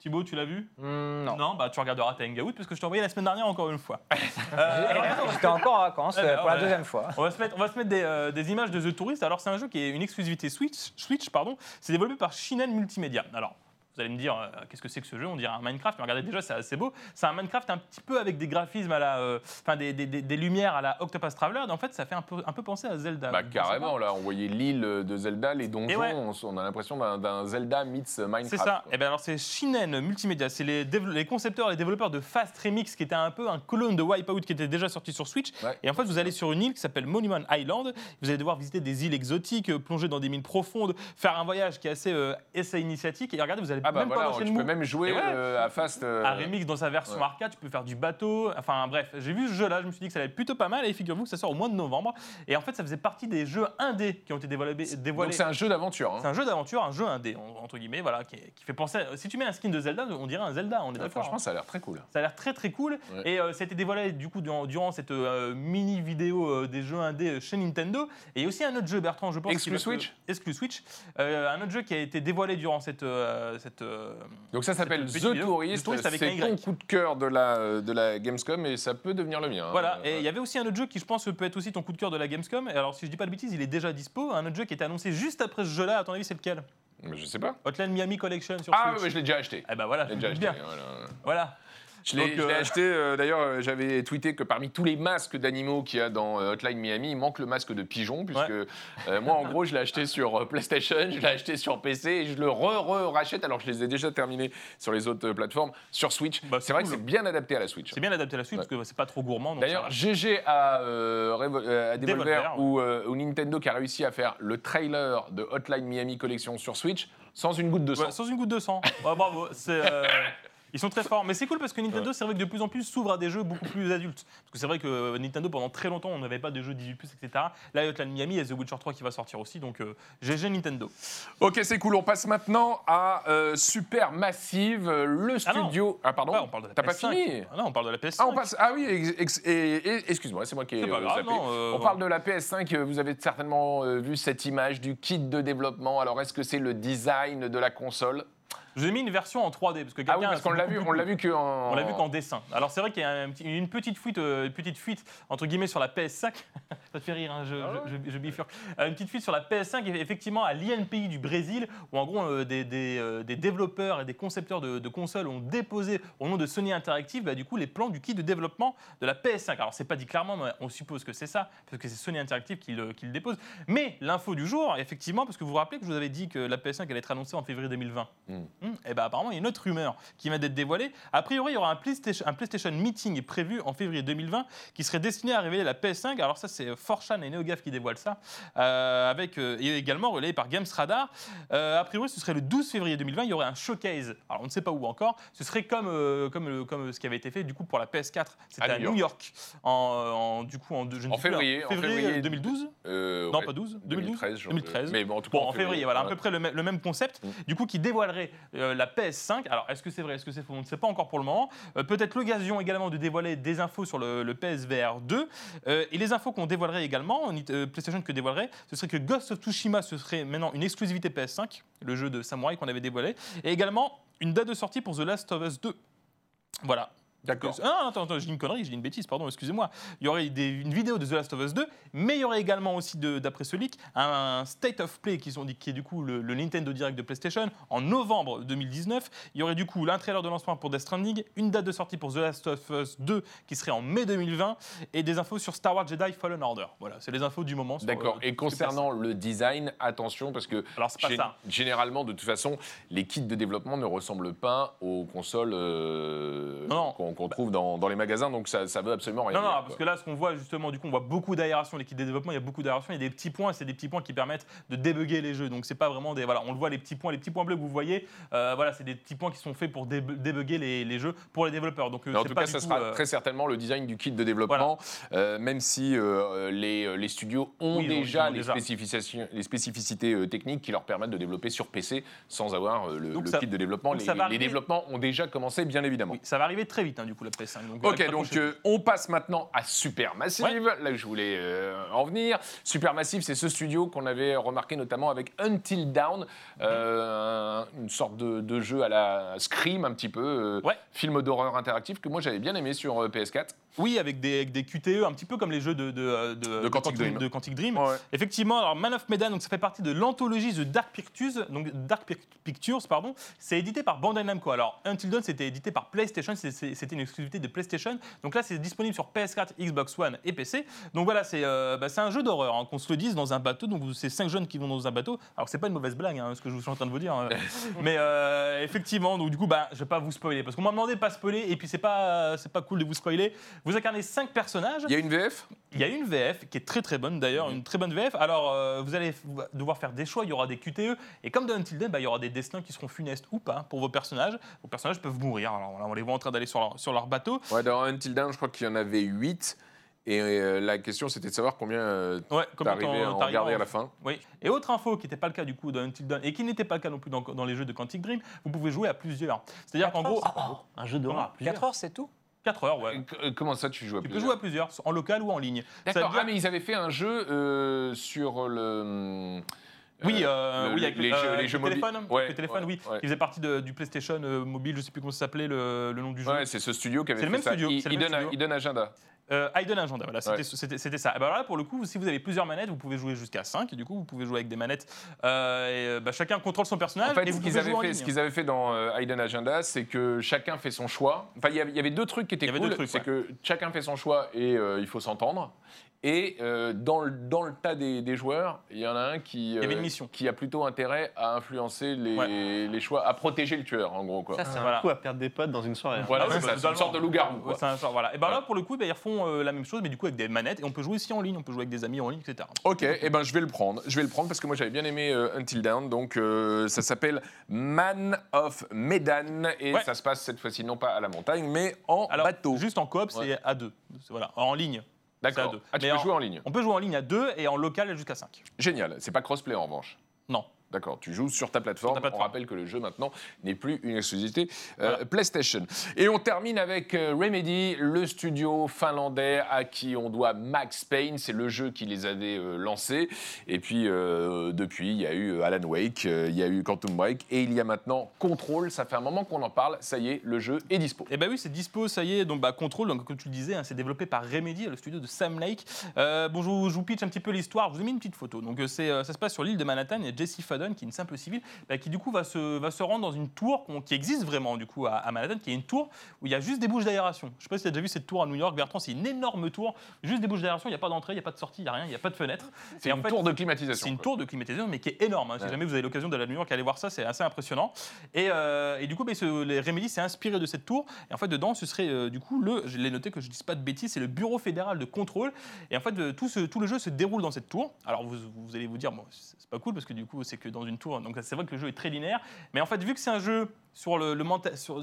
Thibaut, tu l'as vu? Hmm, non. Non, bah tu regarderas ta Hangout parce que je t'ai envoyé la semaine dernière encore une fois. Euh, J'étais encore en vacances euh, pour la ouais. deuxième fois. on va se mettre, on va se mettre des, euh, des images de The Tourist. Alors, c'est un jeu qui est une exclusivité Switch. Switch pardon. C'est développé par Shinen Multimedia. Alors, vous allez me dire, euh, qu'est-ce que c'est que ce jeu? On dirait un Minecraft, mais regardez déjà, c'est assez beau. C'est un Minecraft un petit peu avec des graphismes à la. euh, Enfin, des, des- des- des lumières à la Octopus Traveler. Et en fait, ça fait un peu, un peu penser à Zelda. Bah, carrément, là, on voyait l'île de Zelda, les donjons, ouais. on, on a l'impression d'un- Zelda meets Minecraft. C'est ça. quoi. Et ben alors c'est Shinen Multimedia, c'est les, les concepteurs et les développeurs de Fast Remix qui était un peu un clone de Wipeout qui était déjà sorti sur Switch. Ouais. Et en fait vous allez sur une île qui s'appelle Monument Island. Vous allez devoir visiter des îles exotiques, euh, plonger dans des mines profondes, faire un voyage qui est assez essai initiatique. Et regardez vous allez Ah bah même voilà, pas lâcher tu peux même jouer ouais. euh, à Fast. euh, Un remix dans sa version ouais. arcade, tu peux faire du bateau. Enfin bref, j'ai vu ce jeu-là, je me suis dit que ça allait être plutôt pas mal. Et figurez-vous que ça sort au mois de novembre. Et en fait, ça faisait partie des jeux indés qui ont été dévoilés. dévoilés Donc c'est un jeu d'aventure. c'est Hein. un jeu d'aventure, un jeu indé, en- entre guillemets, voilà, qui, qui fait penser. à- si tu mets un skin de Zelda, on dirait un Zelda, on est Ouais, d'accord. franchement, hein. ça a l'air très cool. Ça a l'air très très cool. Ouais. Et euh, ça a été dévoilé du coup durant, durant cette euh, mini vidéo euh, des jeux indés chez Nintendo. Et aussi un autre jeu, Bertrand, je pense. Exclu Switch Exclu Switch. Euh, un autre jeu qui a été dévoilé durant cette. euh, cette euh, Donc ça s'appelle The vidéo, Tourist. C'est ton coup de cœur de la, de la Gamescom et ça peut devenir le mien. hein. Voilà, et il y avait aussi un autre jeu qui, je pense, peut être aussi ton coup de cœur de la Gamescom. Et alors, si je dis pas de bêtises, il est déjà dispo. Un autre jeu qui était annoncé juste après ce jeu-là, à ton avis, c'est lequel? Mais Je sais pas. Hotline Miami Collection sur Ah, Switch. mais je l'ai déjà acheté. Eh ben voilà, Je l'ai déjà acheté. doute bien. voilà. Voilà. Je l'ai euh, acheté, euh, d'ailleurs, euh, j'avais tweeté que parmi tous les masques d'animaux qu'il y a dans Hotline Miami, il manque le masque de pigeon, puisque moi, en gros, je l'ai acheté sur PlayStation, je l'ai acheté sur PC, et je le re-re-rachète, alors que je les ai déjà terminés sur les autres plateformes, sur Switch. Bah, c'est vrai cool. que c'est bien adapté à la Switch. C'est bien adapté à la Switch Ouais. parce que c'est pas trop gourmand. D'ailleurs. GG à, à Devolver, ou, ou Nintendo qui a réussi à faire le trailer de Hotline Miami Collection sur Switch sans une goutte de sang. Ouais, sans une goutte de sang. Ouais, bravo. C'est. euh, Ils sont très forts, mais c'est cool parce que Nintendo, c'est vrai que de plus en plus s'ouvre à des jeux beaucoup plus adultes. Parce que c'est vrai que euh, Nintendo, pendant très longtemps, on n'avait pas de jeux 18, etc. Là, il y a Hotline Miami et The Witcher 3 qui va sortir aussi, donc euh, GG Nintendo. Ok, c'est cool. On passe maintenant à euh, Super Massive, euh, le Ah studio. Ah, pardon Ouais, on parle de la T'as pas PS5. fini Ah non, on parle de la PS5. Ah, on passe. Ah oui, ex- ex- et- et- excuse-moi, c'est moi qui ai C'est pas euh, grave, non, euh, On parle de la PS5. euh, Vous avez certainement euh, vu cette image du kit de développement. Alors, est-ce que c'est le design de la console? Je vous ai mis une version en 3D parce que Ah oui, parce a- qu'on l'a vu, on l'a vu que en... On l'a vu qu'en dessin. Alors c'est vrai qu'il y a un petit- une petite fuite, euh, une petite fuite entre guillemets sur la PS5. Ça te fait rire, hein, je, Ah je, je- je bifurque. Euh, une petite fuite sur la PS5, et effectivement à l'INPI du Brésil, où en gros euh, des, des, euh, des développeurs et des concepteurs de, de consoles ont déposé au nom de Sony Interactive, bah, du coup les plans du kit de développement de la PS5. Alors c'est pas dit clairement, mais on suppose que c'est ça, parce que c'est Sony Interactive qui le, qui le dépose. Mais l'info du jour, effectivement, parce que vous vous rappelez que je vous avais dit que la PS5 allait être annoncée en février 2020. Et ben apparemment, il y a une autre rumeur qui vient d'être dévoilée. A priori, il y aura un PlayStation, un PlayStation Meeting prévu en février 2020 qui serait destiné à révéler la PS5. Alors ça, c'est 4chan et NeoGaf qui dévoilent ça, euh, avec, euh, et également relayé par Games Radar. Euh, a priori, ce serait le 12 février 2020, il y aurait un showcase. Alors on ne sait pas où encore. Ce serait comme, euh, comme, comme ce qui avait été fait du coup pour la PS4. C'était À à, New York, en, en- du coup en, je ne En sais plus, février, en février 2012. Euh, Non, ouais, pas 12, 2012 2013. genre, 2013. Mais bon, en tout cas, Bon, en février, voilà, à peu près le, même- le même concept, Mm. du coup, qui dévoilerait euh, la PS5. Alors, est-ce que c'est vrai, est-ce que c'est faux On ne sait pas encore pour le moment. Euh, Peut-être l'occasion également de dévoiler des infos sur le, PSVR 2. Euh, et les infos qu'on dévoilerait également, PlayStation que dévoilerait, ce serait que Ghost of Tsushima, ce serait maintenant une exclusivité PS5, le jeu de samouraï qu'on avait dévoilé. Et également une date de sortie pour The Last of Us 2. Voilà. D'accord. Ah, attends, attends, j'ai dit une connerie, j'ai dit une bêtise, pardon, excusez-moi. Il y aurait des- une vidéo de The Last of Us 2, mais il y aurait également aussi, d'après ce leak, un State of Play qui, sont qui est du coup le, le Nintendo Direct de PlayStation en novembre 2019. Il y aurait du coup un trailer de lancement pour Death Stranding, une date de sortie pour The Last of Us 2 qui serait en mai 2020, et des infos sur Star Wars Jedi Fallen Order. Voilà, c'est les infos du moment. D'accord. euh, Et concernant le design, attention parce que Alors, c'est pas ça. généralement, de toute façon, les kits de développement ne ressemblent pas aux consoles euh, non. Qu'on qu'on trouve dans, dans les magasins, donc ça, ça veut absolument rien Non, non, dire. parce quoi. que là, ce qu'on voit justement, du coup, on voit beaucoup d'aération, l'équipe de développement, il y a beaucoup d'aération, il y a des petits points, et c'est des petits points qui permettent de débugger les jeux. Donc, c'est pas vraiment des. Voilà, on le voit, les petits points, les petits points bleus que vous voyez, euh, voilà, c'est des petits points qui sont faits pour débug- débugger les, les jeux pour les développeurs. Donc, euh, en tout pas cas, ça sera euh, très certainement le design du kit de développement, même si les, les studios ont Oui, déjà ont les, déjà. spécifications, les spécificités techniques qui leur permettent de développer sur PC sans avoir le, Donc le ça- kit de développement. Les, les développements ont déjà commencé, bien évidemment. oui, ça va arriver très vite, hein, du coup, la PS5. Donc, Ok, donc euh, on passe maintenant à Supermassive. Là, je voulais euh, en venir. Supermassive, c'est ce studio qu'on avait remarqué notamment avec Until Dawn, euh, une sorte de, de jeu à la Scream un petit peu, Ouais. film d'horreur interactif que moi j'avais bien aimé sur euh, PS4. Oui, avec des, avec des QTE, un petit peu comme les jeux de, de, De Quantic Dream. de Quantic Dream. Ouais. Effectivement, alors Man of Medan, donc ça fait partie de l'anthologie The Dark Pictures, donc Dark Pic- Pictures, pardon. C'est édité par Bandai Namco. Alors Until Dawn, c'était édité par PlayStation, c'était une exclusivité de PlayStation. Donc là, c'est disponible sur PS4, Xbox One et PC. Donc voilà, c'est euh, bah, c'est un jeu d'horreur, hein, qu'on se le dise, dans un bateau. Donc c'est cinq jeunes qui vont dans un bateau. Alors c'est pas une mauvaise blague, hein, ce que je suis en train de vous dire. hein. Mais euh, effectivement, donc du coup, bah, je vais pas vous spoiler parce qu'on m'a demandé de pas spoiler et puis c'est pas c'est pas cool de vous spoiler. Vous incarnez cinq personnages. Il y a une VF Il y a une VF qui est très très bonne d'ailleurs, une très bonne VF. Alors euh, vous allez devoir faire des choix, il y aura des QTE et comme dans Until Dawn, bah, il y aura des destins qui seront funestes ou pas pour vos personnages. Vos personnages peuvent mourir. Alors là, on les voit en train d'aller sur leur, sur leur bateau. Ouais, dans Until Dawn, je crois qu'il y en avait 8. Et euh, la question, c'était de savoir combien euh, Ouais, t'arrivais à en t'arrives garder en- à la fin. Oui. Et autre info qui n'était pas le cas du coup dans Until Dawn et qui n'était pas le cas non plus dans, dans les jeux de Quantic Dream, vous pouvez jouer à plusieurs. C'est-à-dire qu'en gros, Un jeu d'horreur. à plusieurs. 4 heures, c'est tout? 4 heures, ouais. Euh, Comment ça, tu joues à Tu peux plusieurs jouer à plusieurs, en local ou en ligne. Ça veut D'accord. dire- Ah, mais ils avaient fait un jeu euh, sur le. Oui, euh, euh, le- oui, avec les euh, jeux, les avec jeux le mobiles. téléphone, Ouais, le téléphone, ouais, oui, ouais. qui faisait partie de- du PlayStation euh, mobile, je sais plus comment ça s'appelait le, le nom du jeu. C'est ce studio qui avait fait le même ça. studio, I- c'est le même Hidden, studio. Hidden Agenda. Euh, Hidden Agenda, voilà, c'était Ouais. ça. Et ben là, pour le coup, si vous avez plusieurs manettes, vous pouvez jouer jusqu'à 5, et du coup, vous pouvez jouer avec des manettes. euh, et, euh, bah, chacun contrôle son personnage, En fait, et ce qu'ils avaient, fait, avaient dans euh, Hidden Agenda, c'est que chacun fait son choix. Enfin, il y avait- il deux trucs qui étaient Il cool. C'est ouais. que chacun fait son choix et euh, il faut s'entendre. Et euh, dans, le, dans le tas des, des joueurs, il y en a un qui, avait euh, une mission. qui a plutôt intérêt à influencer les, Ouais. les choix, à protéger le tueur, en gros. Quoi. Ça, c'est Un voilà. coup à perdre des potes dans une soirée. voilà, Ah ouais, c'est bah, ça, c'est une sorte de loup-garou. Ouais, quoi. c'est un genre, voilà. Et ben là, pour le coup, bah, ils refont font euh, la même chose, mais du coup avec des manettes. Et on peut jouer aussi en ligne, on peut jouer avec des amis en ligne, etc. Ok, et ben je vais le prendre. Je vais le prendre parce que moi j'avais bien aimé euh, Until Dawn. Donc euh, ça s'appelle Man of Medan et Ouais. ça se passe cette fois-ci non pas à la montagne mais en Alors, bateau. juste en coop, Ouais. c'est à deux. C'est- Voilà, en ligne. D'accord. Ah, tu Mais peux en- jouer en ligne. On peut jouer en ligne à deux et en local jusqu'à 5. Génial. C'est pas crossplay en revanche. Non. D'accord, tu joues sur ta plateforme. Sur ta plateforme. On rappelle que le jeu maintenant n'est plus une exclusivité euh, PlayStation. Et on termine avec euh, Remedy, le studio finlandais à qui on doit Max Payne. C'est le jeu qui les avait euh, lancés. Et puis euh, depuis, il y a eu Alan Wake, il y a eu Quantum Break et il y a maintenant Control. Ça fait un moment qu'on en parle. Ça y est, le jeu est dispo. Et bah oui, c'est dispo, ça y est. Donc bah Control, donc comme tu le disais, hein, c'est développé par Remedy, le studio de Sam Lake. Bon, je vous, je vous pitch un petit peu l'histoire. Je vous ai mis une petite photo. Donc c'est, ça se passe sur l'île de Manhattan. Il y a Jesse Qui est une simple civile, bah, qui du coup va se, va se rendre dans une tour qui existe vraiment du coup à, à Manhattan, qui est une tour où il y a juste des bouches d'aération. Je sais pas si tu as déjà vu cette tour à New York, Bertrand. C'est une énorme tour, juste des bouches d'aération. Il n'y a pas d'entrée, il n'y a pas de sortie, il n'y a rien, il n'y a pas de fenêtre. C'est une fait, tour de climatisation. c'est une quoi. tour de climatisation, mais qui est énorme. hein. Si jamais vous avez l'occasion d'aller à New York, allez voir ça, c'est assez impressionnant. Et, euh, et du coup, bah, ce- les Remedy s'est inspiré de cette tour. Et en fait, dedans, ce serait euh, du coup le, je l'ai noté que je ne dise pas de bêtises, c'est le Bureau fédéral de contrôle. Et en fait, de- tout, ce- tout le jeu se déroule dans cette tour. Alors vous, vous allez vous dire, bon, c'est pas cool parce que du coup, c'est que dans une tour. Donc c'est vrai que le jeu est très linéaire. Mais en fait, vu que c'est un jeu sur, le,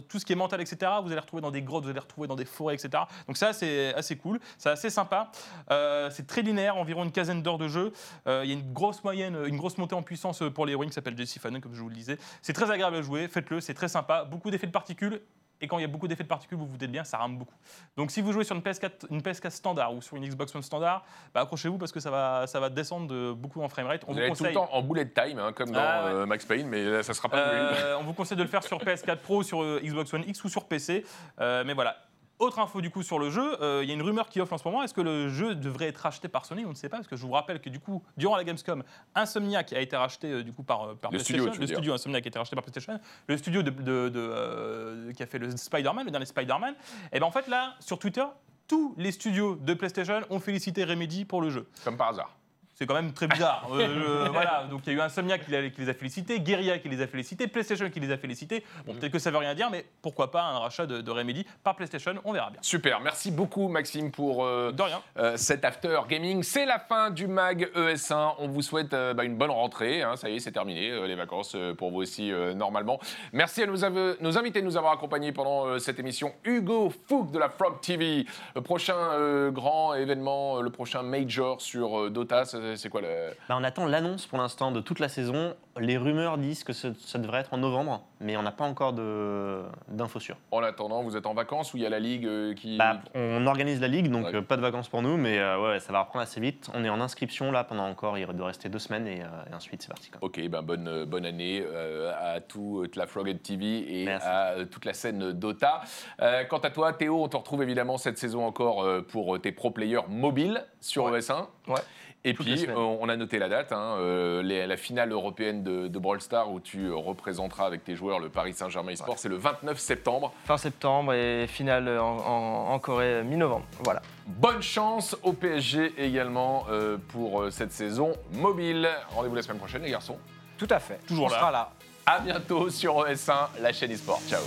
tout ce qui est mental, etc., vous allez retrouver dans des grottes, vous allez retrouver dans des forêts, etc. Donc ça, c'est assez cool. C'est assez sympa. Euh, c'est très linéaire, environ une quinzaine d'heures de jeu. Euh, Il y a une grosse moyenne, une grosse montée en puissance pour l'héroïne qui s'appelle Jessie Fanon, comme je vous le disais. C'est très agréable à jouer, faites-le, c'est très sympa. Beaucoup d'effets de particules. Et quand il y a beaucoup d'effets de particules, vous vous dites bien, ça rame beaucoup. Donc si vous jouez sur une PS4, une PS4 standard ou sur une Xbox One standard, bah, accrochez-vous parce que ça va, ça va descendre de beaucoup en framerate. On Vous vous allez être tout le conseille. temps en bullet time, hein, comme dans Ah ouais. euh, Max Payne, mais là, ça sera pas. Euh, on vous conseille de le faire sur PS4 Pro, sur euh, Xbox One X ou sur PC. Euh, mais voilà. Autre info du coup sur le jeu, euh, il y a une rumeur qui offre en ce moment. Est-ce que le jeu devrait être racheté par Sony On ne sait pas parce que je vous rappelle que du coup, durant la Gamescom, Insomniac a été racheté euh, du coup par, euh, par Le PlayStation. studio, le studio Insomniac a été racheté par PlayStation. Le studio de, de- de, euh, qui a fait le Spider-Man, le dernier Spider-Man. Et ben en fait là, sur Twitter, tous les studios de PlayStation ont félicité Remedy pour le jeu. Comme par hasard. C'est quand même très bizarre. Euh, voilà, donc il y a eu Insomniac qui, qui les a félicités, Guerilla qui les a félicités, PlayStation qui les a félicités. Bon, peut-être que ça veut rien dire, mais pourquoi pas un rachat de, de Remedy par PlayStation, on verra bien. Super, merci beaucoup Maxime pour euh, De rien. euh, cet after gaming. C'est la fin du mag ES1. On vous souhaite euh, bah, une bonne rentrée. hein. Ça y est, c'est terminé, les vacances pour vous aussi normalement. Merci à nos, invités de nous avoir accompagnés pendant cette émission. Hugo Fouk de la Frog TV. Le prochain grand événement, le prochain major sur Dota, c'est c'est quoi le... Bah, on attend l'annonce pour l'instant de toute la saison. Les rumeurs disent que ce- ça devrait être en novembre, mais on n'a pas encore d'infos sûres. En attendant, vous êtes en vacances ou il y a la ligue euh, qui... Bah, on organise la ligue, donc Ouais. euh, pas de vacances pour nous, mais euh, ouais, ça va reprendre assez vite. On est en inscription là pendant encore, il doit rester deux semaines et, euh, et ensuite c'est parti. quoi. Ok, ben bonne, euh, bonne année euh, à toute la Froghead TV et Merci. à euh, toute la scène Dota. Euh, quant à toi, Théo, on te retrouve évidemment cette saison encore euh, pour tes pro players mobiles sur ES1. Ouais. Et Toutes puis, euh, on a noté la date, hein, euh, les- la finale européenne de, de Brawl Stars où tu euh, représenteras avec tes joueurs le Paris Saint-Germain eSport. C'est le 29 septembre. Fin septembre et finale en, en- en Corée mi-novembre. Voilà. Bonne chance au PSG également euh, pour euh, cette saison mobile. Rendez-vous la semaine prochaine, les garçons. Tout à fait. Toujours on là. sera là. À bientôt sur ES1, la chaîne eSport. Ciao.